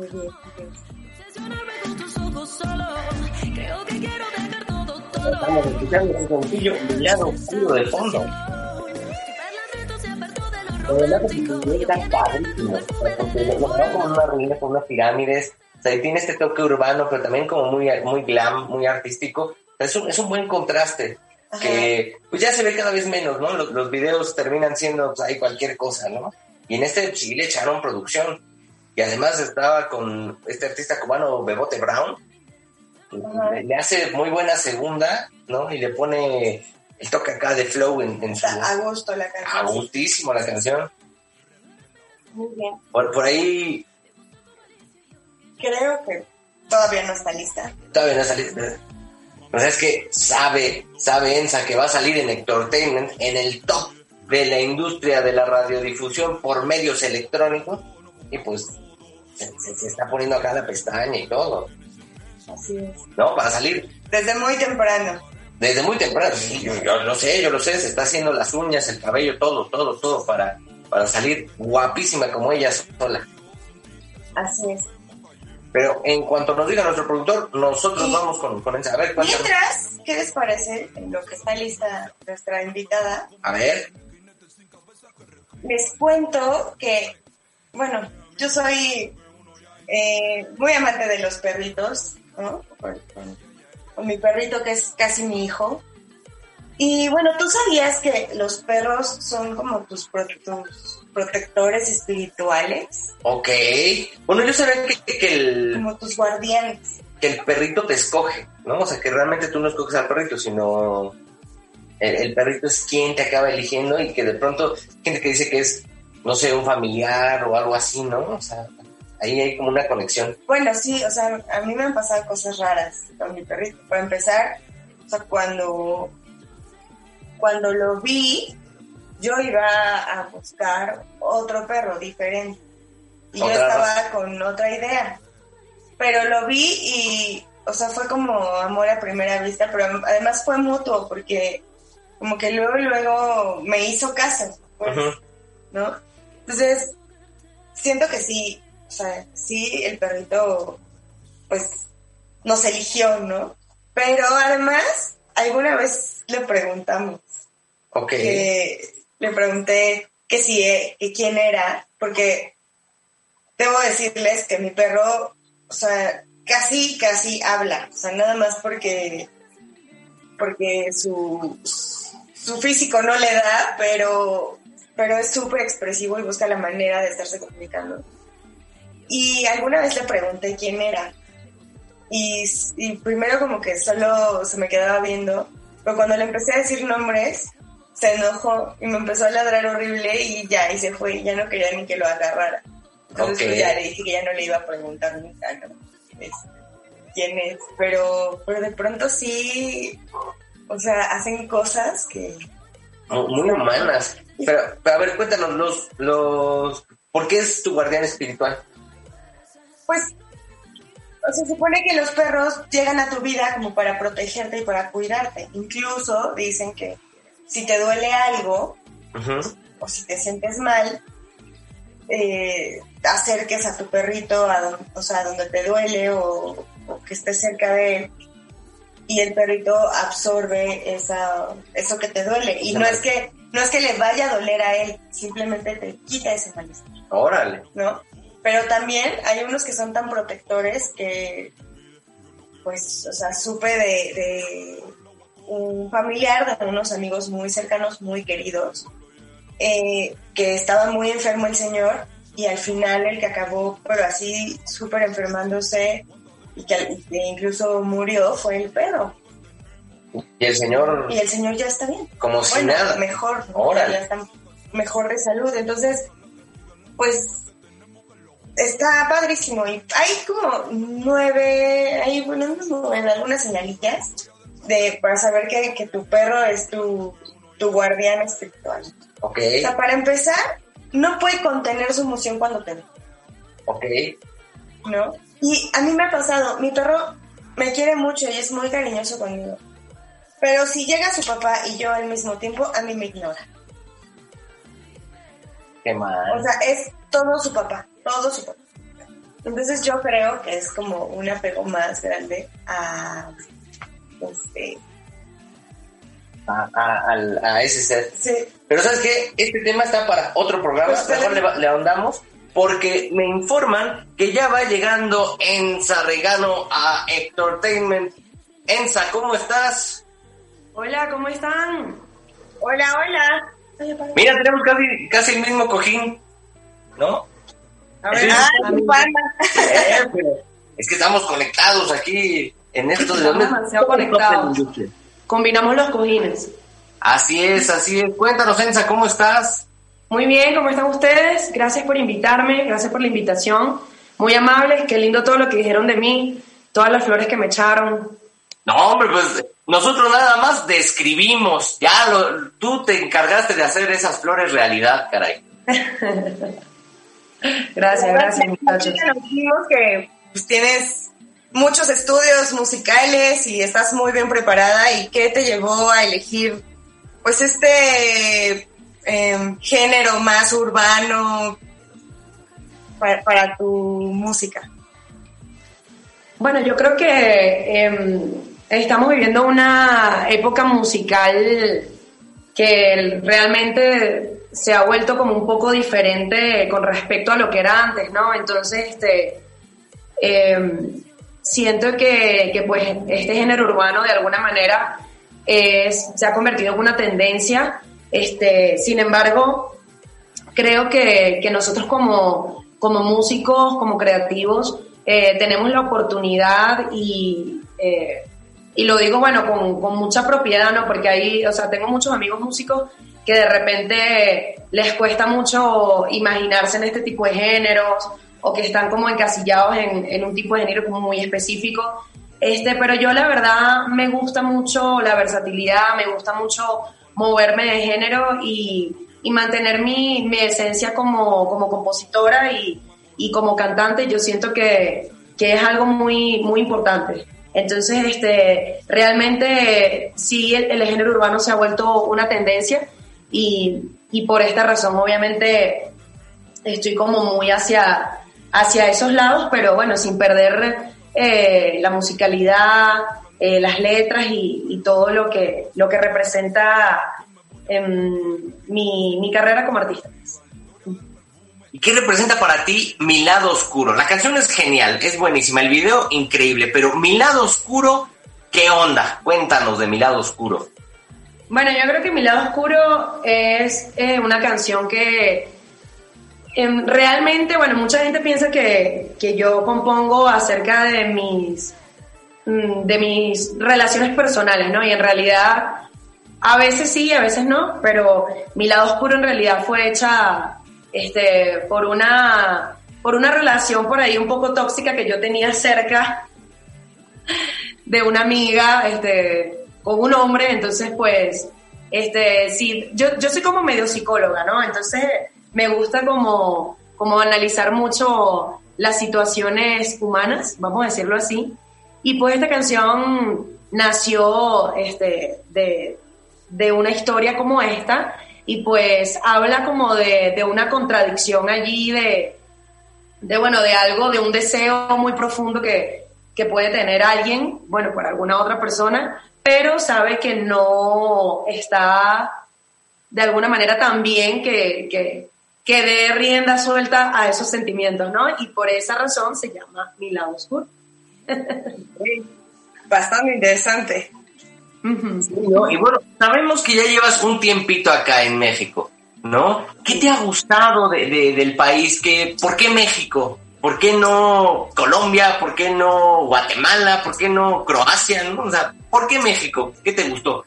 de diez.
Estamos escuchando un sencillo brillado oscuro de fondo. De verdad que está padrísimo. Porque lo grabó con unas ruinas, con unas pirámides. O sea, tiene este toque urbano, pero también como muy, muy glam, muy artístico. Es un, es un buen contraste que pues ya se ve cada vez menos, ¿no? Los, los videos terminan siendo pues, ahí cualquier cosa, ¿no? Y en este sí le echaron producción. Y además estaba con este artista cubano Bebote Brown. Le, le hace muy buena segunda, ¿no? Y le pone el toque acá de flow en, en su...
A gusto la canción.
A gustísimo la canción.
Muy bien.
Por, por ahí
Creo que todavía no está lista.
todavía no ha salido. O sea, es que sabe, sabe Ensa que va a salir en Entertainment en el top de la industria de la radiodifusión por medios electrónicos y pues se, se- se está poniendo acá la pestaña y todo,
Así es.
¿no? Para salir
Desde muy temprano.
desde muy temprano. Sí, yo, yo lo sé, yo lo sé, se está haciendo las uñas, el cabello, todo, todo, todo para, para salir guapísima como ella sola.
Así es.
Pero en cuanto nos diga nuestro productor, nosotros
Y-
vamos con, con Ensa. A ver, cuéntanos.
Mientras, ¿qué les parece en lo que está lista nuestra invitada?
A ver.
Les cuento que, bueno, yo soy eh, muy amante de los perritos, ¿no? Con, con- con mi perrito que es casi mi hijo. Y bueno, ¿tú sabías que los perros son como tus, pro- tus protectores espirituales?
Ok. Bueno, yo sabía que, que el,
Como tus guardianes.
que el perrito te escoge, ¿no? O sea, que realmente tú no escoges al perrito, sino el, el perrito es quien te acaba eligiendo y que de pronto, gente que dice que es, no sé, un familiar o algo así, ¿no? O sea, ahí hay como una conexión.
Bueno, sí, o sea, a mí me han pasado cosas raras con mi perrito. Para empezar, o sea, cuando, cuando lo vi, yo iba a buscar otro perro diferente. Y yo estaba con otra idea. Pero lo vi y, o sea, fue como amor a primera vista, pero además fue mutuo porque como que luego y luego me hizo caso. pues. ¿no? Entonces, siento que sí, o sea, sí, el perrito, pues, nos eligió, ¿no? Pero además, alguna vez le preguntamos,
Ok.
que le pregunté que si, eh, que quién era, porque debo decirles que mi perro, o sea, casi, casi habla, o sea, nada más porque, porque su, su físico no le da, pero, pero es súper expresivo y busca la manera de estarse comunicando. Y alguna vez le pregunté quién era. Y, y primero como que solo se me quedaba viendo, pero cuando le empecé a decir nombres, se enojó y me empezó a ladrar horrible y ya, y se fue, y ya no quería ni que lo agarrara. Entonces pues, ya le dije que ya no le iba a preguntar nunca, ¿no? Es- quién es, pero, pero de pronto sí, o sea, hacen cosas que...
Mu- Muy humanas. Pero, pero a ver, cuéntanos, los, los, ¿por qué es tu guardián espiritual?
Pues, se supone que los perros llegan a tu vida como para protegerte y para cuidarte. Incluso dicen que si te duele algo o si te sientes mal, eh, acerques a tu perrito a donde, o sea, donde te duele o, o que estés cerca de él y el perrito absorbe esa, eso que te duele. Y no es que, no es que le vaya a doler a él, simplemente te quita ese malestar.
Órale.
¿no? Pero también hay unos que son tan protectores que, pues, o sea, supe de, de un familiar, de unos amigos muy cercanos, muy queridos, eh, que estaba muy enfermo el señor y al final el que acabó, pero así súper enfermándose y que incluso murió fue el perro.
Y el señor,
Y el señor ya está bien.
como si
bueno,
nada.
mejor.
Órale.
ya está mejor de salud. Entonces, pues está padrísimo. Y hay como nueve, hay bueno, nueve, algunas señalillas de, para saber que, que tu perro es tu, tu guardián espiritual.
Ok,
O sea, para empezar, no puede contener su emoción cuando te ve,
ok.
¿no? Y a mí me ha pasado, mi perro me quiere mucho y es muy cariñoso conmigo. Pero si llega su papá y yo al mismo tiempo, a mí me ignora.
Qué mal.
O sea, es todo su papá, todo su papá. Entonces yo creo que es como un apego más grande a, este,
a, a- al- a ese ser.
sí,
Pero ¿sabes qué? Este tema está para otro programa.
Pues,
Mejor le, le ahondamos porque me informan que ya va llegando Enza Regano a Entertainment. Enza, ¿cómo estás?
Hola, ¿cómo están?
Hola, hola.
Mira, tenemos casi, casi el mismo cojín, ¿no?
A ver, ah,
eh, es que estamos conectados aquí en esto de
Estamos demasiado conectados. Combinamos los cojines.
Así es, así es. Cuéntanos, Enza, ¿cómo estás?
Muy bien, ¿cómo están ustedes? Gracias por invitarme, gracias por la invitación. Muy amables, qué lindo todo lo que dijeron de mí, todas las flores que me echaron.
No, hombre, pues nosotros nada más describimos. Ya lo, tú te encargaste de hacer esas flores realidad, caray.
gracias, gracias, muchachos.
Nos que pues, tienes muchos estudios musicales y estás muy bien preparada. ¿Y qué te llevó a elegir, pues, este em, género más urbano para, para, tu música?
Bueno, yo creo que em, estamos viviendo una época musical que realmente se ha vuelto como un poco diferente con respecto a lo que era antes, ¿no? Entonces, este, em, siento que, que, pues este género urbano de alguna manera se ha convertido en una tendencia, este, sin embargo, creo que, que nosotros como, como músicos, como creativos, eh, tenemos la oportunidad y eh, y lo digo, bueno, con, con, mucha propiedad, ¿no? Porque ahí, o sea, tengo muchos amigos músicos que de repente les cuesta mucho imaginarse en este tipo de géneros o que están como encasillados en, en un tipo de género como muy específico. Este, pero yo la verdad me gusta mucho la versatilidad, me gusta mucho moverme de género y, y mantener mi, mi, esencia como, como compositora y, y, como cantante. Yo siento que, que es algo muy, muy importante. Entonces, este, realmente sí, el, género urbano se ha vuelto una tendencia y, y, por esta razón, obviamente, estoy como muy hacia, hacia esos lados, pero bueno, sin perder eh, la musicalidad, eh, las letras y, todo lo que, lo que representa en mi, mi carrera como artista.
¿Y qué representa para ti Mi lado oscuro? La canción es genial, es buenísima, el video increíble, pero Mi lado oscuro, ¿qué onda? Cuéntanos de Mi lado oscuro.
Bueno, yo creo que Mi lado oscuro es eh, una canción que eh, realmente, bueno, mucha gente piensa que, que yo compongo acerca de mis, mm, de mis relaciones personales, ¿no? Y en realidad, a veces sí, a veces no, pero Mi lado oscuro en realidad fue hecha este, por una, por una relación por ahí un poco tóxica que yo tenía cerca de una amiga, este, con un hombre, entonces pues, este, sí, yo, yo soy como medio psicóloga, ¿no? Entonces me gusta como, como analizar mucho las situaciones humanas, vamos a decirlo así, y pues esta canción nació, este, de, de una historia como esta, y pues habla como de, de una contradicción allí de, de, bueno, de algo, de un deseo muy profundo que, que puede tener alguien, bueno, por alguna otra persona, pero sabe que no está de alguna manera tan bien que, que, que dé rienda suelta a esos sentimientos, ¿no? Y por esa razón se llama Mi lado oscuro.
Bastante interesante.
Y bueno, sabemos que ya llevas un tiempito acá en México, ¿no? ¿Qué te ha gustado de, del país? ¿Qué, ¿Por qué México? ¿Por qué no Colombia? ¿Por qué no Guatemala? ¿Por qué no Croacia? ¿no? O sea, ¿por qué México? ¿Qué te gustó?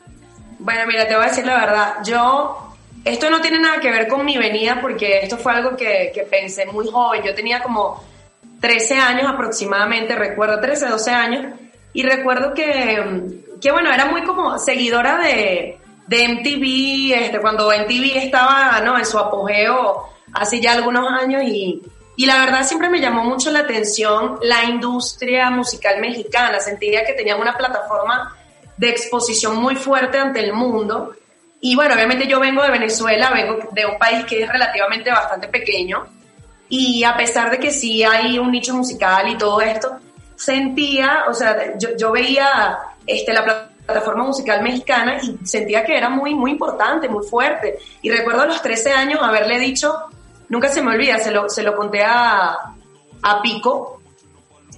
Bueno, mira, te voy a decir la verdad. Yo, esto no tiene nada que ver con mi venida porque esto fue algo que, que pensé muy joven. Yo tenía como 13 años aproximadamente, recuerdo 13, 12 años. Y recuerdo que que bueno, era muy como seguidora de, de MTV, este, cuando MTV estaba ¿no? en su apogeo hace ya algunos años y, y la verdad siempre me llamó mucho la atención la industria musical mexicana. Sentía que tenían una plataforma de exposición muy fuerte ante el mundo. Y bueno, obviamente yo vengo de Venezuela, vengo de un país que es relativamente bastante pequeño. Y a pesar de que sí hay un nicho musical y todo esto, sentía, o sea, yo, yo veía este, la plataforma musical mexicana y sentía que era muy, muy importante, muy fuerte. Y recuerdo a los 13 años haberle dicho nunca se me olvida, se lo, se lo conté a, a Pico,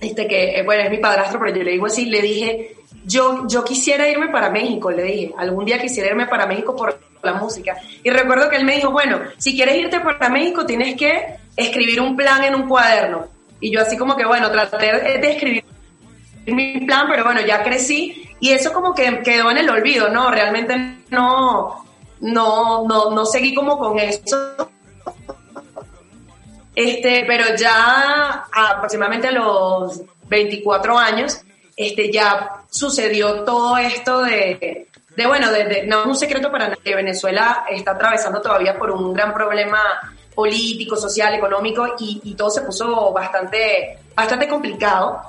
este que, eh, bueno, es mi padrastro, pero yo le digo así, le dije, yo, yo quisiera irme para México, le dije, algún día quisiera irme para México por la música. Y recuerdo que él me dijo, bueno, si quieres irte para México tienes que escribir un plan en un cuaderno. Y yo así como que, bueno, traté de escribir mi plan, pero bueno, ya crecí y eso como que quedó en el olvido, ¿no? Realmente no, no, no, no seguí como con eso. Este, pero ya aproximadamente a los 24 años, este, ya sucedió todo esto de, de bueno, de, no es un secreto para nadie, Venezuela está atravesando todavía por un gran problema político, social, económico y, y todo se puso bastante, bastante complicado.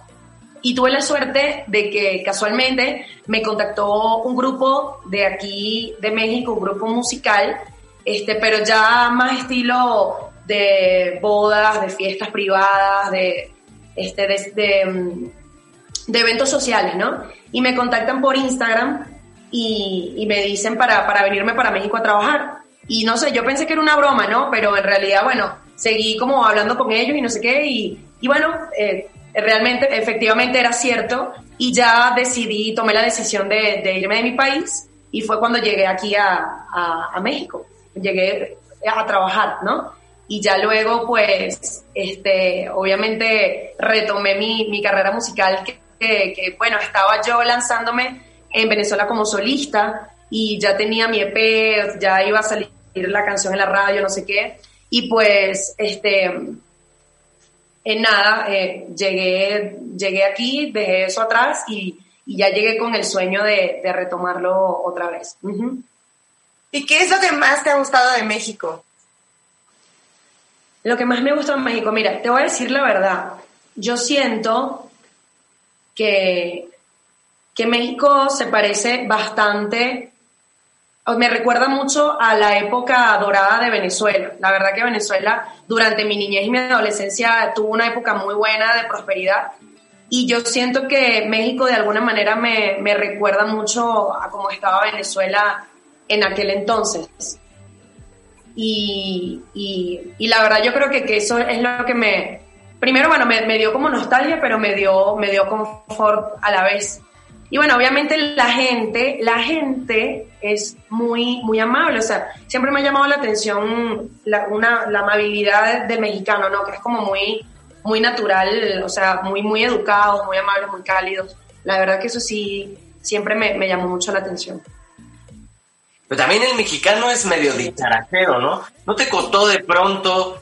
Y tuve la suerte de que casualmente me contactó un grupo de aquí de México, un grupo musical, este, pero ya más estilo de bodas, de fiestas privadas, de, este, de, mm, de, eventos sociales, ¿no? Y me contactan por Instagram y, y me dicen para, para venirme para México a trabajar. Y no sé, yo pensé que era una broma, ¿no? Pero en realidad, bueno, seguí como hablando con ellos y no sé qué. Y, y bueno, eh, realmente, efectivamente era cierto y ya decidí, tomé la decisión de, irme de mi país y fue cuando llegué aquí a, a, México. Llegué a trabajar, ¿no? Y ya luego, pues, este, obviamente retomé mi, mi carrera musical que, que, bueno, estaba yo lanzándome en Venezuela como solista y ya tenía mi EP, ya iba a salir la canción en la radio, no sé qué. Y pues, este, en nada, eh, llegué, llegué aquí, dejé eso atrás y, ya llegué con el sueño de, retomarlo otra vez.
¿Y qué es lo que más te ha gustado de México?
Lo que más me gusta de México, mira, te voy a decir la verdad. Yo siento que, que México se parece bastante me recuerda mucho a la época dorada de Venezuela. La verdad que Venezuela durante mi niñez y mi adolescencia tuvo una época muy buena de prosperidad y yo siento que México de alguna manera me, me recuerda mucho a cómo estaba Venezuela en aquel entonces. Y, y, y, la verdad yo creo que, que, eso es lo que me, primero bueno, me, me dio como nostalgia, pero me dio, me dio confort a la vez. Y bueno, obviamente la gente, la gente es muy, muy amable. O sea, siempre me ha llamado la atención la, una, la amabilidad del mexicano, ¿no? Que es como muy, muy natural, o sea, muy, muy educados, muy amables, muy cálidos. La verdad que eso sí, siempre me, me llamó mucho la atención.
Pero también el mexicano es medio dicharachero, ¿no? ¿No te costó de pronto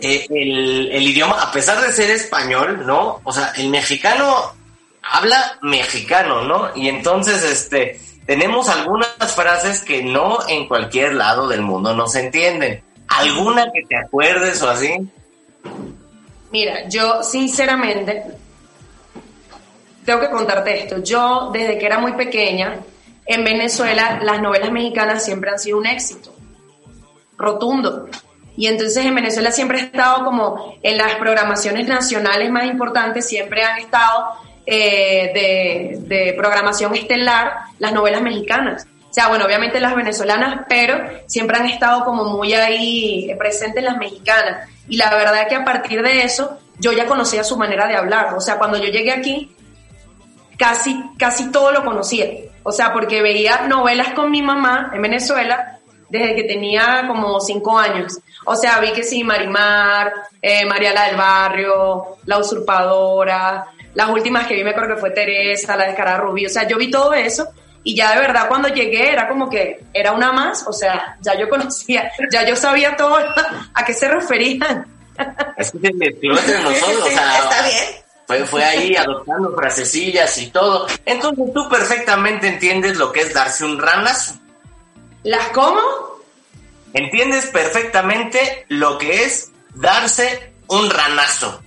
eh, el, el idioma, a pesar de ser español, ¿no? O sea, el mexicano habla mexicano, ¿no? Y entonces, este, tenemos algunas frases que no en cualquier lado del mundo no se entienden. ¿Alguna que te acuerdes o así?
Mira, yo sinceramente tengo que contarte esto. Yo, desde que era muy pequeña, en Venezuela las novelas mexicanas siempre han sido un éxito rotundo. Y entonces en Venezuela siempre ha estado como en las programaciones nacionales más importantes, siempre han estado eh, de, programación estelar las novelas mexicanas. O sea, bueno, obviamente las venezolanas, pero siempre han estado como muy ahí presentes las mexicanas. Y la verdad es que a partir de eso yo ya conocía su manera de hablar. O sea, cuando yo llegué aquí, casi, casi todo lo conocía. O sea, porque veía novelas con mi mamá en Venezuela desde que tenía como cinco años. O sea, vi que sí, Marimar, eh, Mariala del Barrio, La Usurpadora, las últimas que vi me acuerdo que fue Teresa, la descarada Rubí, o sea, yo vi todo eso y ya de verdad cuando llegué era como que era una más, o sea, ya yo conocía, ya yo sabía todo a qué se referían.
Es que se metió entre nosotros, o sea, está bien. Fue, ahí adoptando frasecillas y todo. Entonces tú perfectamente entiendes lo que es darse un ranazo.
¿Las cómo?
Entiendes perfectamente lo que es darse un ranazo.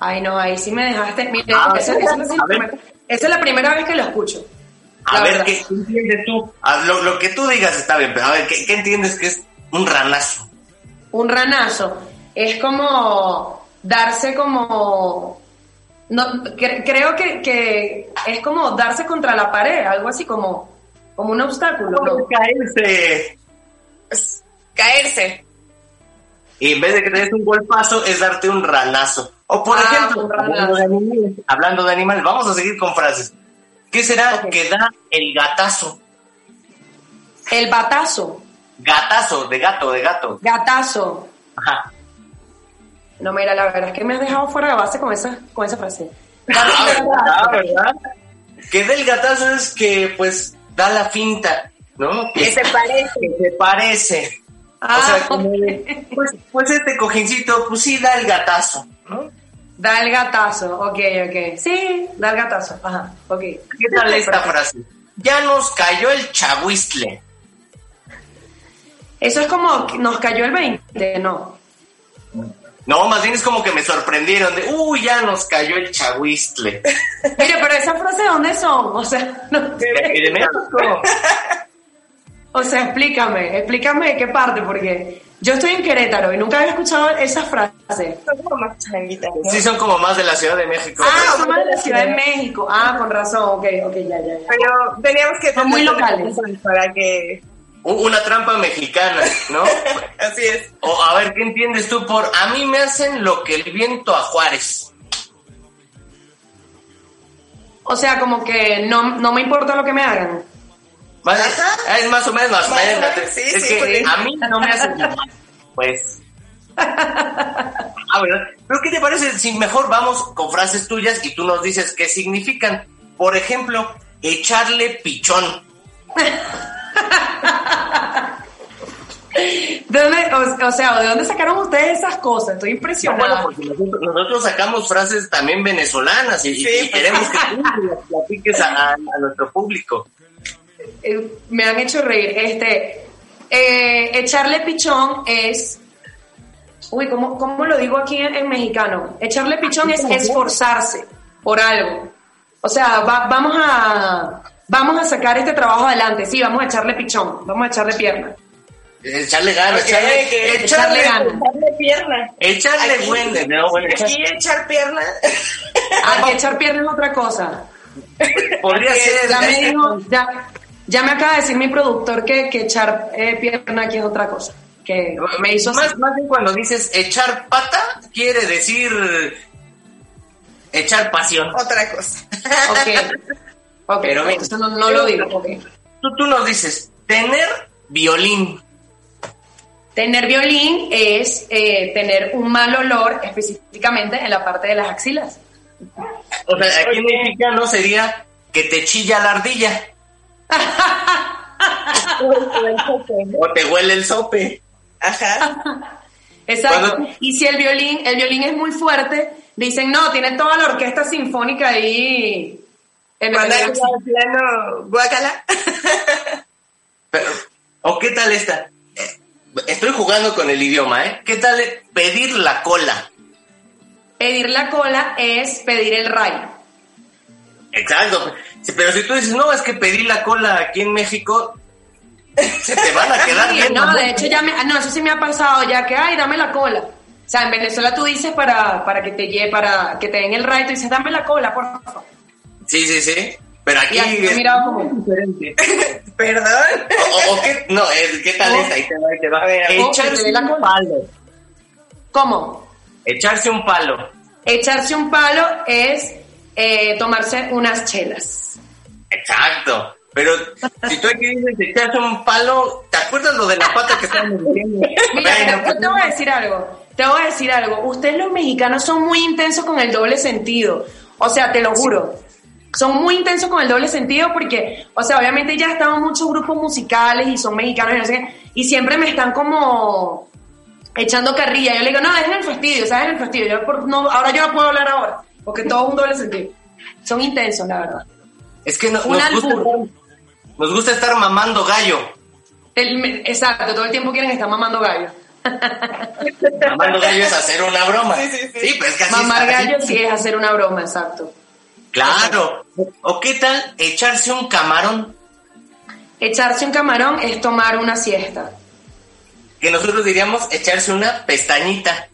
Ay, no, ahí sí me dejaste. Mira, esa, es la primera vez que lo escucho.
A ver, ¿qué entiendes tú? lo, que tú digas está bien, pero a ver, ¿qué, entiendes que es un ranazo?
Un ranazo es como darse como... No, creo que, que, es como darse contra la pared, algo así como, como un obstáculo.
¿no? Caerse.
caerse.
Y en vez de que te des un golpazo, es darte un ranazo. O por
Ah,
ejemplo, hablando de, animales, hablando de animales, vamos a seguir con frases. ¿Qué será
Ok.
que da el gatazo?
El batazo,
Gatazo, de gato, de gato.
gatazo.
Ajá.
No, mira, la verdad es que me has dejado fuera de base con esa, con esa frase.
Ah, ¿verdad? Que del gatazo es que, pues, da la finta, ¿no?
Que se parece.
Que se parece.
Ah,
o sea, como pues, pues este cojincito, pues sí da el gatazo, ¿no?
Da el gatazo, ok, ok. Sí, da el gatazo, ajá, ok.
¿Qué tal esta frase? Ya nos cayó el chahuistle.
Eso es como nos cayó el 20, no.
No, más bien es como que me sorprendieron de, uy, ya nos cayó el chahuistle.
Mire, pero esas frases, ¿dónde son? O sea, no-
De, de México.
o sea, explícame, explícame de qué parte, porque yo estoy en Querétaro y nunca había escuchado esas frases.
Son como más changuitas, ¿no?
Sí, son como más de la Ciudad de México.
Ah, son más de la Ciudad de México. Ah, con razón, ok, ok, ya, ya, ya.
Pero teníamos que
Son muy locales.
para que
Una trampa mexicana, ¿no?
así es.
O a ver, ¿qué entiendes tú por a mí me hacen lo que el viento a Juárez?
O sea, como que no, no me importa lo que me hagan.
¿Vale? Ah, Es más o menos, más
Más o
menos.
sí,
es
sí,
que
pues.
a mí no me hacen pues. Ah, ¿verdad? Pero ¿qué te parece si mejor vamos con frases tuyas y tú nos dices qué significan? Por ejemplo, echarle pichón.
¿De dónde, o, o sea, ¿de dónde sacaron ustedes esas cosas? Estoy
No,
impresionada.
bueno, porque nosotros, nosotros sacamos frases también venezolanas y,
Sí,
y
pues.
queremos que tú las platiques a, a- a nuestro público.
Eh, me han hecho reír. Este, eh, echarle pichón es. Uy, ¿cómo, cómo lo digo aquí en, en mexicano? Echarle pichón es esforzarse por algo. O sea, va- vamos a vamos a sacar este trabajo adelante. Sí, vamos a echarle pichón, vamos a echarle pierna.
Echarle ganas, echarle, echarle,
echarle ganas.
Darle pierna.
echarle
Aquí-
buen, no, bueno, echar-
Aquí echar pierna.
Ah, echar pierna es otra cosa.
podría ser.
Ya me dijo, ya, ya me acaba de decir mi productor que, que echar eh, pierna aquí es otra cosa. Que me hizo
más, más bien cuando dices echar pata, quiere decir echar pasión.
Otra cosa.
Ok. Ok,
Pero mira,
entonces no, no lo digo. ok.
Tú, tú nos dices, tener violín.
Tener violín es eh, tener un mal olor específicamente en la parte de las axilas.
O sea, aquí en mexicano sería que te chilla la ardilla o te huele el sope.
Ajá.
Exacto. Y si el violín, el violín es muy fuerte, dicen, no, tiene toda la orquesta sinfónica ahí. En
Cuando
el-
plano guacala.
Pero, ¿O qué tal esta? Eh, Estoy jugando con el idioma, ¿eh? ¿Qué tal pedir la cola?
Pedir la cola es pedir el ray.
Exacto. Pero si tú dices, no, es que pedí la cola aquí en México, se te van a quedar
Sí,
bien.
no, de hecho ya me, ah, no, eso sí me ha pasado ya que, ay, dame la cola. O sea, en Venezuela tú dices para, para que te lleve, para que te den el ray, tú dices, dame la cola, por favor.
Sí, sí, sí. Pero aquí es
miraba como-
diferente.
Perdón.
O, o qué, no, es- ¿qué tal esta? Ahí te va, ahí te va.
A ver,
Echarse
la
un palo.
¿Cómo?
Echarse un palo.
Echarse un palo es eh, tomarse unas chelas.
Exacto. Pero si tú aquí dices echarse un palo, ¿te acuerdas lo de la pata que estábamos diciendo?
Mira,
Bueno,
yo te voy a decir algo. Te voy a decir algo. Ustedes los mexicanos son muy intensos con el doble sentido. O sea, te lo juro. Son muy intensos con el doble sentido porque, o sea, obviamente ya están muchos grupos musicales y son mexicanos y no sé qué, y siempre me están como echando carrilla. Yo le digo, no, dejen el fastidio, ¿sabes? El fastidio. Yo por- no, ahora yo no puedo hablar ahora, porque todo es un doble sentido. Son intensos, la verdad.
es que no- nos, gusta nos gusta estar mamando gallo.
El- exacto, todo el tiempo quieren estar mamando gallo.
Mamando gallo es hacer una broma.
Sí, sí, sí.
pero es que así
Mamar gallo sí es hacer una broma, exacto.
Claro. ¿O qué tal echarse un camarón?
Echarse un camarón es tomar una siesta.
Que nosotros diríamos echarse una pestañita.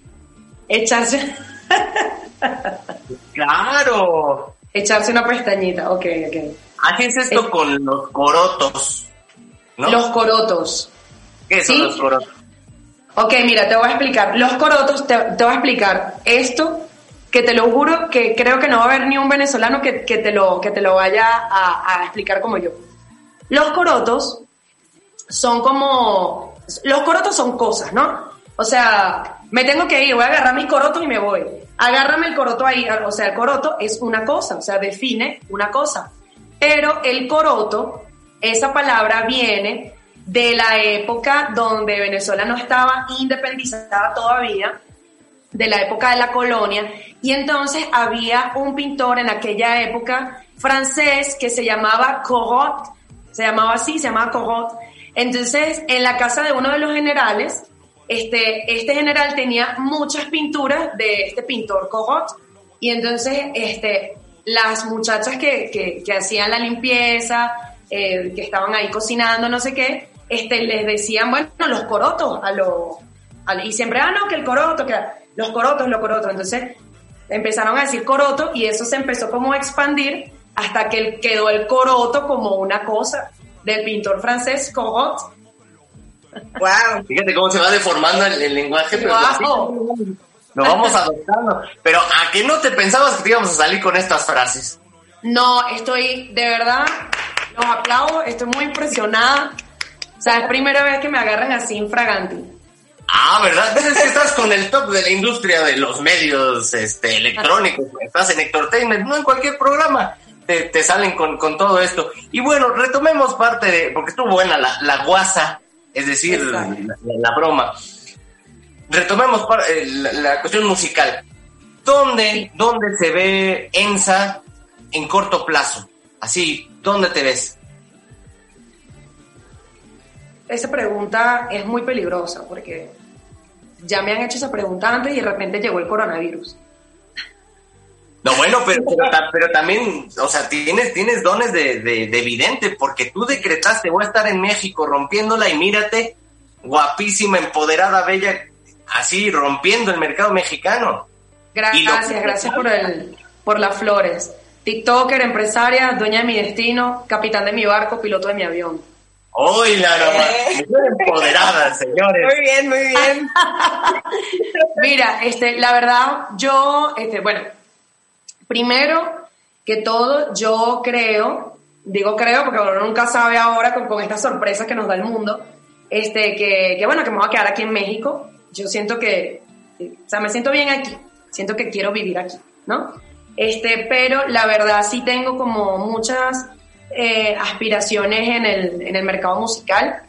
Echarse,
Claro.
echarse una pestañita, ok, ok.
Es esto
Eh.
con los corotos. ¿no?
Los corotos.
¿Qué son
¿Sí?
los corotos?
Ok, mira, te voy a explicar. Los corotos, te, te voy a explicar esto, que te lo juro que creo que no va a haber ni un venezolano que, que te, lo, que te lo vaya a, a explicar como yo. Los corotos son como... Los corotos son cosas, ¿no? O sea, me tengo que ir, voy a agarrar mis corotos y me voy. Agárrame el coroto ahí, o sea, el coroto es una cosa, o sea, define una cosa. Pero el coroto, esa palabra viene de la época donde Venezuela no estaba independizada todavía, de la época de la colonia, y entonces había un pintor en aquella época francés que se llamaba Corot, se llamaba así, se llamaba Corot. Entonces, en la casa de uno de los generales, este, este general tenía muchas pinturas de este pintor Corot, y entonces este, las muchachas que, que, que hacían la limpieza, eh, que estaban ahí cocinando, no sé qué, este, les decían, bueno, los corotos, a los, y siempre, ah, no, que el coroto, que los corotos, los corotos. Entonces empezaron a decir coroto y eso se empezó como a expandir hasta que quedó el coroto como una cosa del pintor francés Corot.
Wow. Fíjate cómo se va deformando el, el lenguaje, pero
Wow.
lo vamos adoptando. Pero ¿a qué no te pensabas que te íbamos a salir con estas frases?
No, estoy, de verdad, los aplaudo, estoy muy impresionada. O sea, es primera vez que me agarran así infraganti.
Ah, ¿verdad? Es que estás con el top de la industria de los medios este, electrónicos. Estás en Entertainment, no en cualquier programa. Te, te salen con, con todo esto. Y bueno, retomemos parte de, porque estuvo buena la, la guasa, es decir, la,
Exacto.
la- la broma. Retomemos eh, la, la cuestión musical. ¿Dónde, ¿Dónde se ve ENSA en corto plazo? Así, ¿dónde te ves?
Esa pregunta es muy peligrosa porque ya me han hecho esa pregunta antes y de repente llegó el coronavirus.
No, bueno, pero, pero, ta- pero también, o sea, tienes, tienes dones de, de, de vidente, porque tú decretaste, voy a estar en México rompiéndola y mírate, guapísima, empoderada, bella, así rompiendo el mercado mexicano.
Gracias, gracias por, el, por las flores. TikToker, empresaria, dueña de mi destino, capitán de mi barco, piloto de mi avión.
¡Uy, la!
Eh.
Empoderada, señores.
Muy bien, muy bien.
Mira, este, la verdad, yo, este, bueno, primero que todo, yo creo, digo creo porque uno nunca sabe ahora con, con estas sorpresas que nos da el mundo, este, que, que bueno, que me voy a quedar aquí en México. Yo siento que, o sea, me siento bien aquí, siento que quiero vivir aquí, ¿no? Este, pero la verdad sí tengo como muchas eh, aspiraciones en el, en el mercado musical.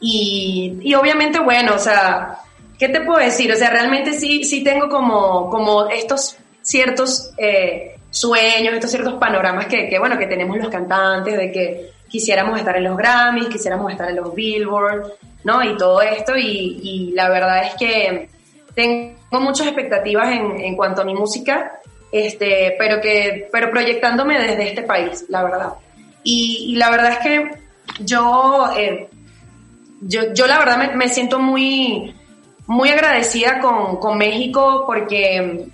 Y, y obviamente, bueno, o sea, ¿qué te puedo decir? O sea, realmente sí, sí tengo como, como estos ciertos eh, sueños, estos ciertos panoramas que, bueno, que tenemos los cantantes, de que quisiéramos estar en los Grammys, quisiéramos estar en los Billboard, ¿no? Y todo esto, y, la verdad es que tengo muchas expectativas en, en cuanto a mi música, este, pero que, pero proyectándome desde este país, la verdad. Y, y la verdad es que yo, eh, yo, yo la verdad me, me siento muy, muy agradecida con, con México porque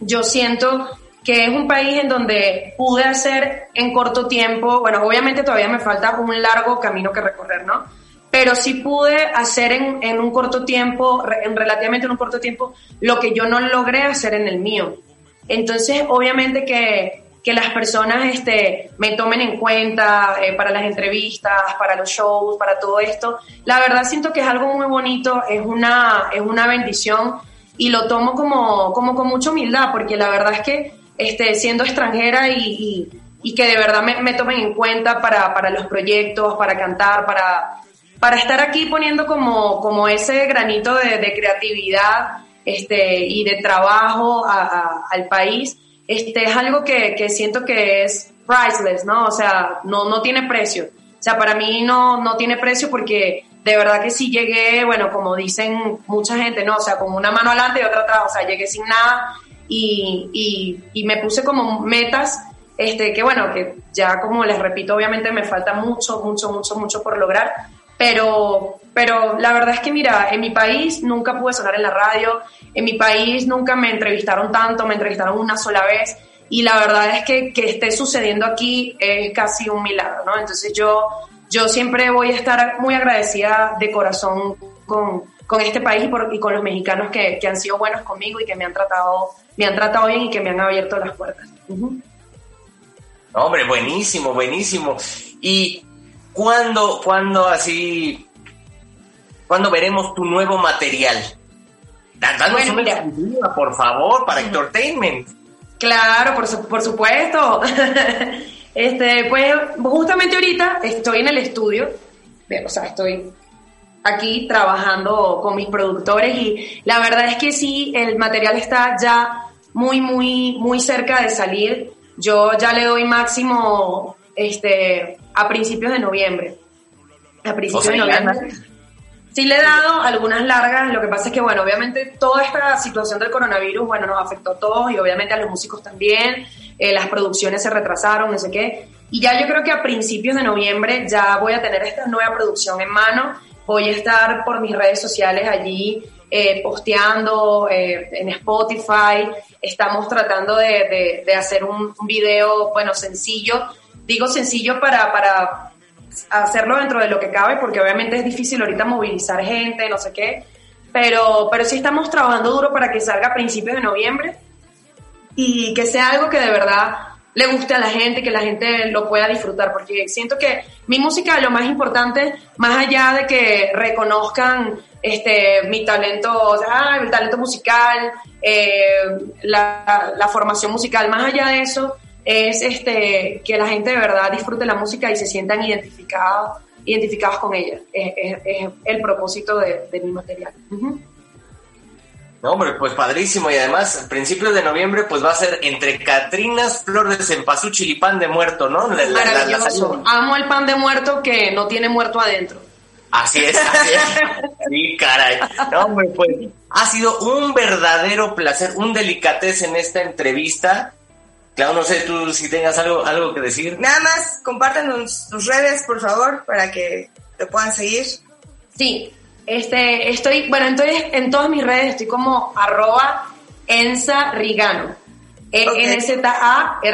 yo siento que es un país en donde pude hacer en corto tiempo, bueno, obviamente todavía me falta un largo camino que recorrer, ¿no? Pero sí pude hacer en, en un corto tiempo, en relativamente en un corto tiempo, lo que yo no logré hacer en el mío. Entonces, obviamente que, que las personas este, me tomen en cuenta eh, para las entrevistas, para los shows, para todo esto, la verdad siento que es algo muy bonito, es una, es una bendición y lo tomo como, como con mucha humildad, porque la verdad es que este, siendo extranjera y, y, y que de verdad me, me tomen en cuenta para, para los proyectos, para cantar, para, para estar aquí poniendo como, como ese granito de, de creatividad este, y de trabajo a- a- al país, este, es algo que, que siento que es priceless, ¿no? O sea, no, no tiene precio. O sea, para mí no, no tiene precio porque de verdad que sí llegué, bueno, como dicen mucha gente, ¿no? O sea, con una mano adelante y otra atrás, o sea, llegué sin nada y, y, y me puse como metas, este, que bueno, que ya como les repito, obviamente me falta mucho, mucho, mucho, mucho por lograr, pero, pero la verdad es que mira, en mi país nunca pude sonar en la radio, en mi país nunca me entrevistaron tanto, me entrevistaron una sola vez y la verdad es que que esté sucediendo aquí es casi un milagro, ¿no? Entonces yo, yo siempre voy a estar muy agradecida de corazón con, con este país y, por- y con los mexicanos que, que han sido buenos conmigo y que me han tratado, me han tratado bien y que me han abierto las puertas.
Hombre, buenísimo, buenísimo. ¿Y cuándo, cuándo así, cuándo veremos tu nuevo material? Da- Danos
Bueno,
una exclusiva, por favor, para Entertainment.
Claro, por, su- por supuesto. este, pues justamente ahorita estoy en el estudio, o sea, estoy aquí trabajando con mis productores y la verdad es que sí, el material está ya muy, muy, muy cerca de salir. Yo ya le doy máximo este, a principios de noviembre. A principios
sea,
de noviembre. Sí le he dado algunas largas, lo que pasa es que, bueno, obviamente toda esta situación del coronavirus, bueno, nos afectó a todos y obviamente a los músicos también, eh, las producciones se retrasaron, no sé qué, y ya yo creo que a principios de noviembre ya voy a tener esta nueva producción en mano, voy a estar por mis redes sociales allí eh, posteando eh, en Spotify, estamos tratando de, de- de hacer un, un video, bueno, sencillo, digo sencillo para... para hacerlo dentro de lo que cabe, porque obviamente es difícil ahorita movilizar gente, no sé qué, pero, pero sí estamos trabajando duro para que salga a principios de noviembre y que sea algo que de verdad le guste a la gente, que la gente lo pueda disfrutar, porque siento que mi música lo más importante, más allá de que reconozcan este mi talento, o sea, ah, el talento musical, eh, la, la formación musical, más allá de eso, es este que la gente de verdad disfrute la música y se sientan identificados identificados con ella. Es, es- es el propósito de, de mi material.
No, hombre, pues padrísimo. Y además, a principios de noviembre, pues va a ser entre Catrinas, Flores en Pasuchil y Pan de Muerto, ¿no? La-
Maravilloso. Amo el pan de muerto que no tiene muerto adentro.
Así es, así es. Sí, caray. No, hombre, pues ha sido un verdadero placer, un delicatez en esta entrevista. Claro, no sé tú si tengas algo, algo que decir.
Nada más, compártanos tus redes, por favor, para que te puedan seguir.
Sí, este, estoy, bueno, entonces en todas mis redes estoy como arroba Ensa Rigano. E
Ok.
E-N-Z-A-R-I-G-A-N-O,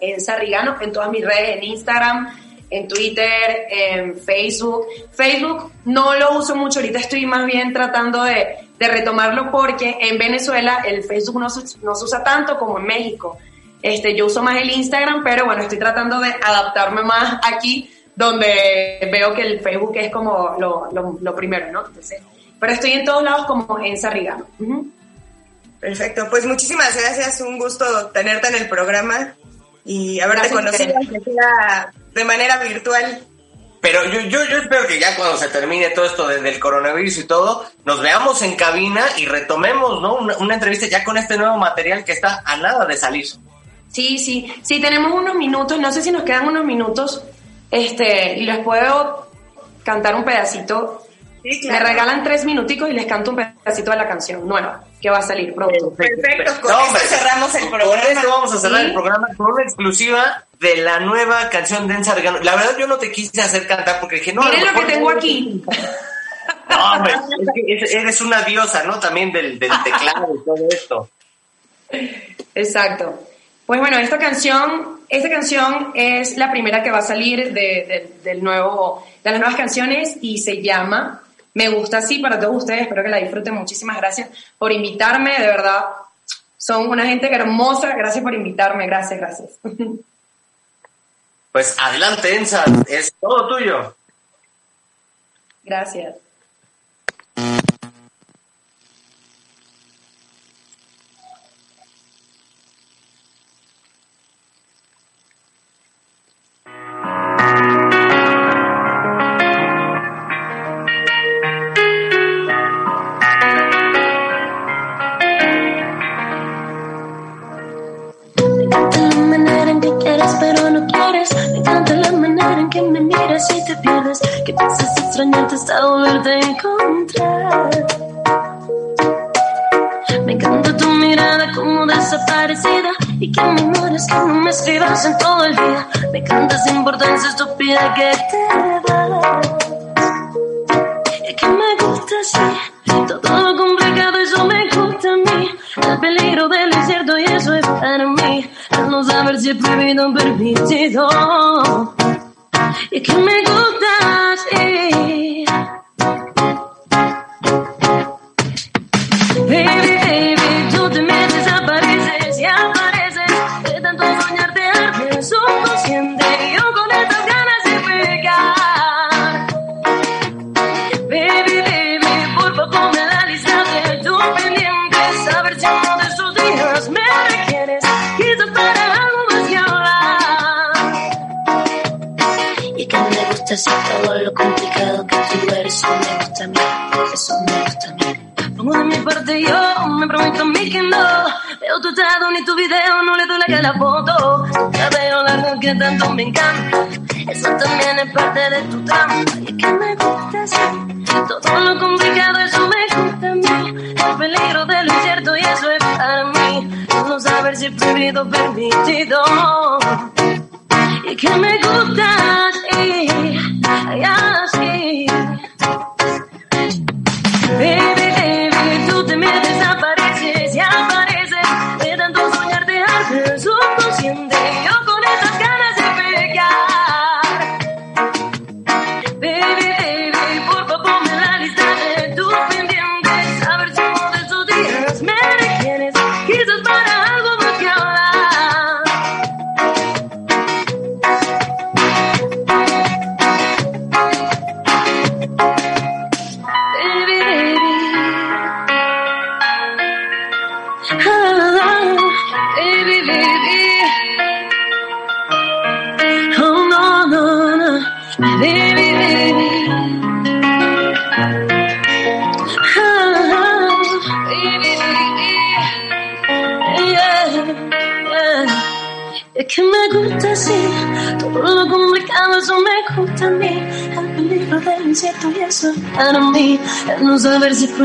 Ensa Rigano, en todas mis redes, en Instagram, en Twitter, en Facebook. Facebook no lo uso mucho, ahorita estoy más bien tratando de, de retomarlo porque en Venezuela el Facebook no se, no se usa tanto como en México. Este, yo uso más el Instagram, pero bueno, estoy tratando de adaptarme más aquí, donde veo que el Facebook es como lo, lo, lo primero, ¿no? Entonces, pero estoy en todos lados como en Sarrigano.
Perfecto, pues muchísimas gracias, un gusto tenerte en el programa y haberte
Gracias
conocido, de manera virtual.
Pero yo, yo, yo espero que ya cuando se termine todo esto de- del coronavirus y todo, nos veamos en cabina y retomemos, ¿no? Una, una entrevista ya con este nuevo material que está a nada de salir.
Sí, sí, sí, tenemos unos minutos, no sé si nos quedan unos minutos, este, y les puedo cantar un pedacito.
Sí,
Me regalan tres minuticos y les canto un pedacito de la canción nueva, que va a salir pronto.
Perfecto, con
No, hombre,
cerramos el
Con
programa.
esto vamos a cerrar
Sí.
el programa con una exclusiva de la nueva canción de Ensa Regano. La verdad yo no te quise hacer cantar porque dije, no,
Miren lo que tengo aquí.
No, hombre, es que eres- eres una diosa, ¿no? También del, del teclado y todo esto.
Exacto. Pues bueno, esta canción, esta canción es la primera que va a salir de, de- del nuevo, de las nuevas canciones y se llama Me gusta así para todos ustedes. Espero que la disfruten. Muchísimas gracias por invitarme. De verdad, son una gente hermosa. Gracias por invitarme. Gracias, gracias.
Pues adelante, Ensa, es todo tuyo.
Gracias.
Ignores, que no me escribas en todo el día Me encanta esa importancia estúpida que te das es que me gusta así, todo lo complicado, eso me gusta a mí. El peligro del desierto y eso es para mí. El no saber si es prohibido permitido. Y es que me gusta así. Ni tu video, no le doy like a la foto. Ya veo largo que tanto me encanta. Eso también es parte de tu trampa. Y es que me gusta así. Todo lo complicado, eso me gusta a mí. El peligro de lo incierto y eso es para mí. No saber si es prohibido permitido. Y que me gusta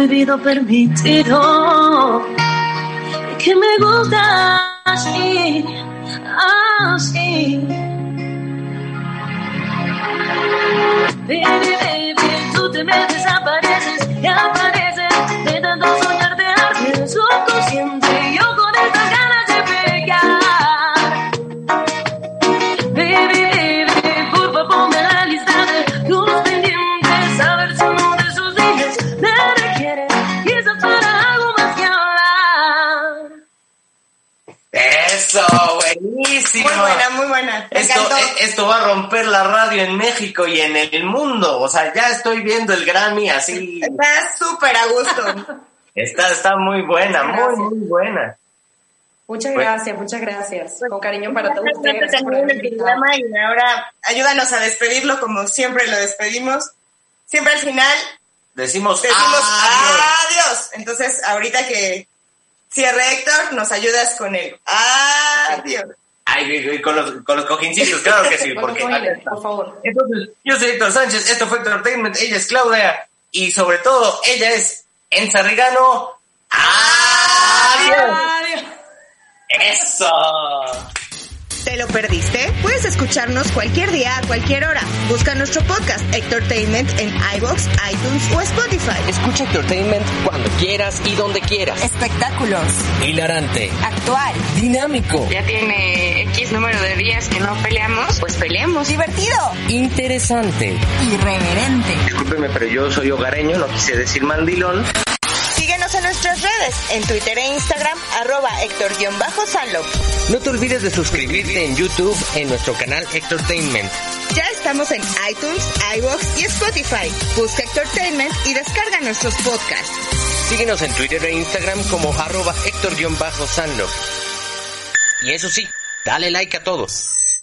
prohibido permitido. Es que me gusta así, así. Baby, baby, tú te me
Muy buena, muy buena. Me
Esto,
encantó.
eh, esto va a romper la radio en México y en el mundo. O sea, ya estoy viendo el Grammy así.
Está súper a gusto.
Está, está muy buena, muy, muy buena.
Muchas
Bueno.
gracias, muchas gracias. Con cariño para todos ustedes.
y ahora ayúdanos a despedirlo como siempre lo despedimos. Siempre al final
Decimos,
decimos
adiós.
adiós. Entonces, ahorita que cierre Héctor, nos ayudas con el adiós.
Ay, con los, con los cojincitos, claro que sí, porque...
por favor.
Entonces, yo soy Héctor Sánchez, esto fue Entertainment, ella es Claudia, y sobre todo, ella es Enza. ¡Adiós!
Adiós.
¡Eso!
¿Te lo perdiste? Puedes escucharnos cualquier día, a cualquier hora. Busca nuestro podcast Entertainment en iBox, iTunes o Spotify.
Escucha Entertainment cuando quieras y donde quieras.
Espectáculos.
Hilarante,
Actual.
dinámico,
Ya tiene X número de días que no peleamos, pues peleemos.
Divertido.
interesante.
Irreverente.
Discúlpeme, pero yo soy hogareño, no quise decir mandilón.
Síguenos en nuestras redes, en Twitter e Instagram, arroba Héctor-Sanlo.
No te olvides de suscribirte en YouTube en nuestro canal Entertainment.
Ya estamos en iTunes, iBox y Spotify. Busca Entertainment y descarga nuestros podcasts.
Síguenos en Twitter e Instagram como arroba Héctor-Sanlo. Y eso sí, dale like a todos.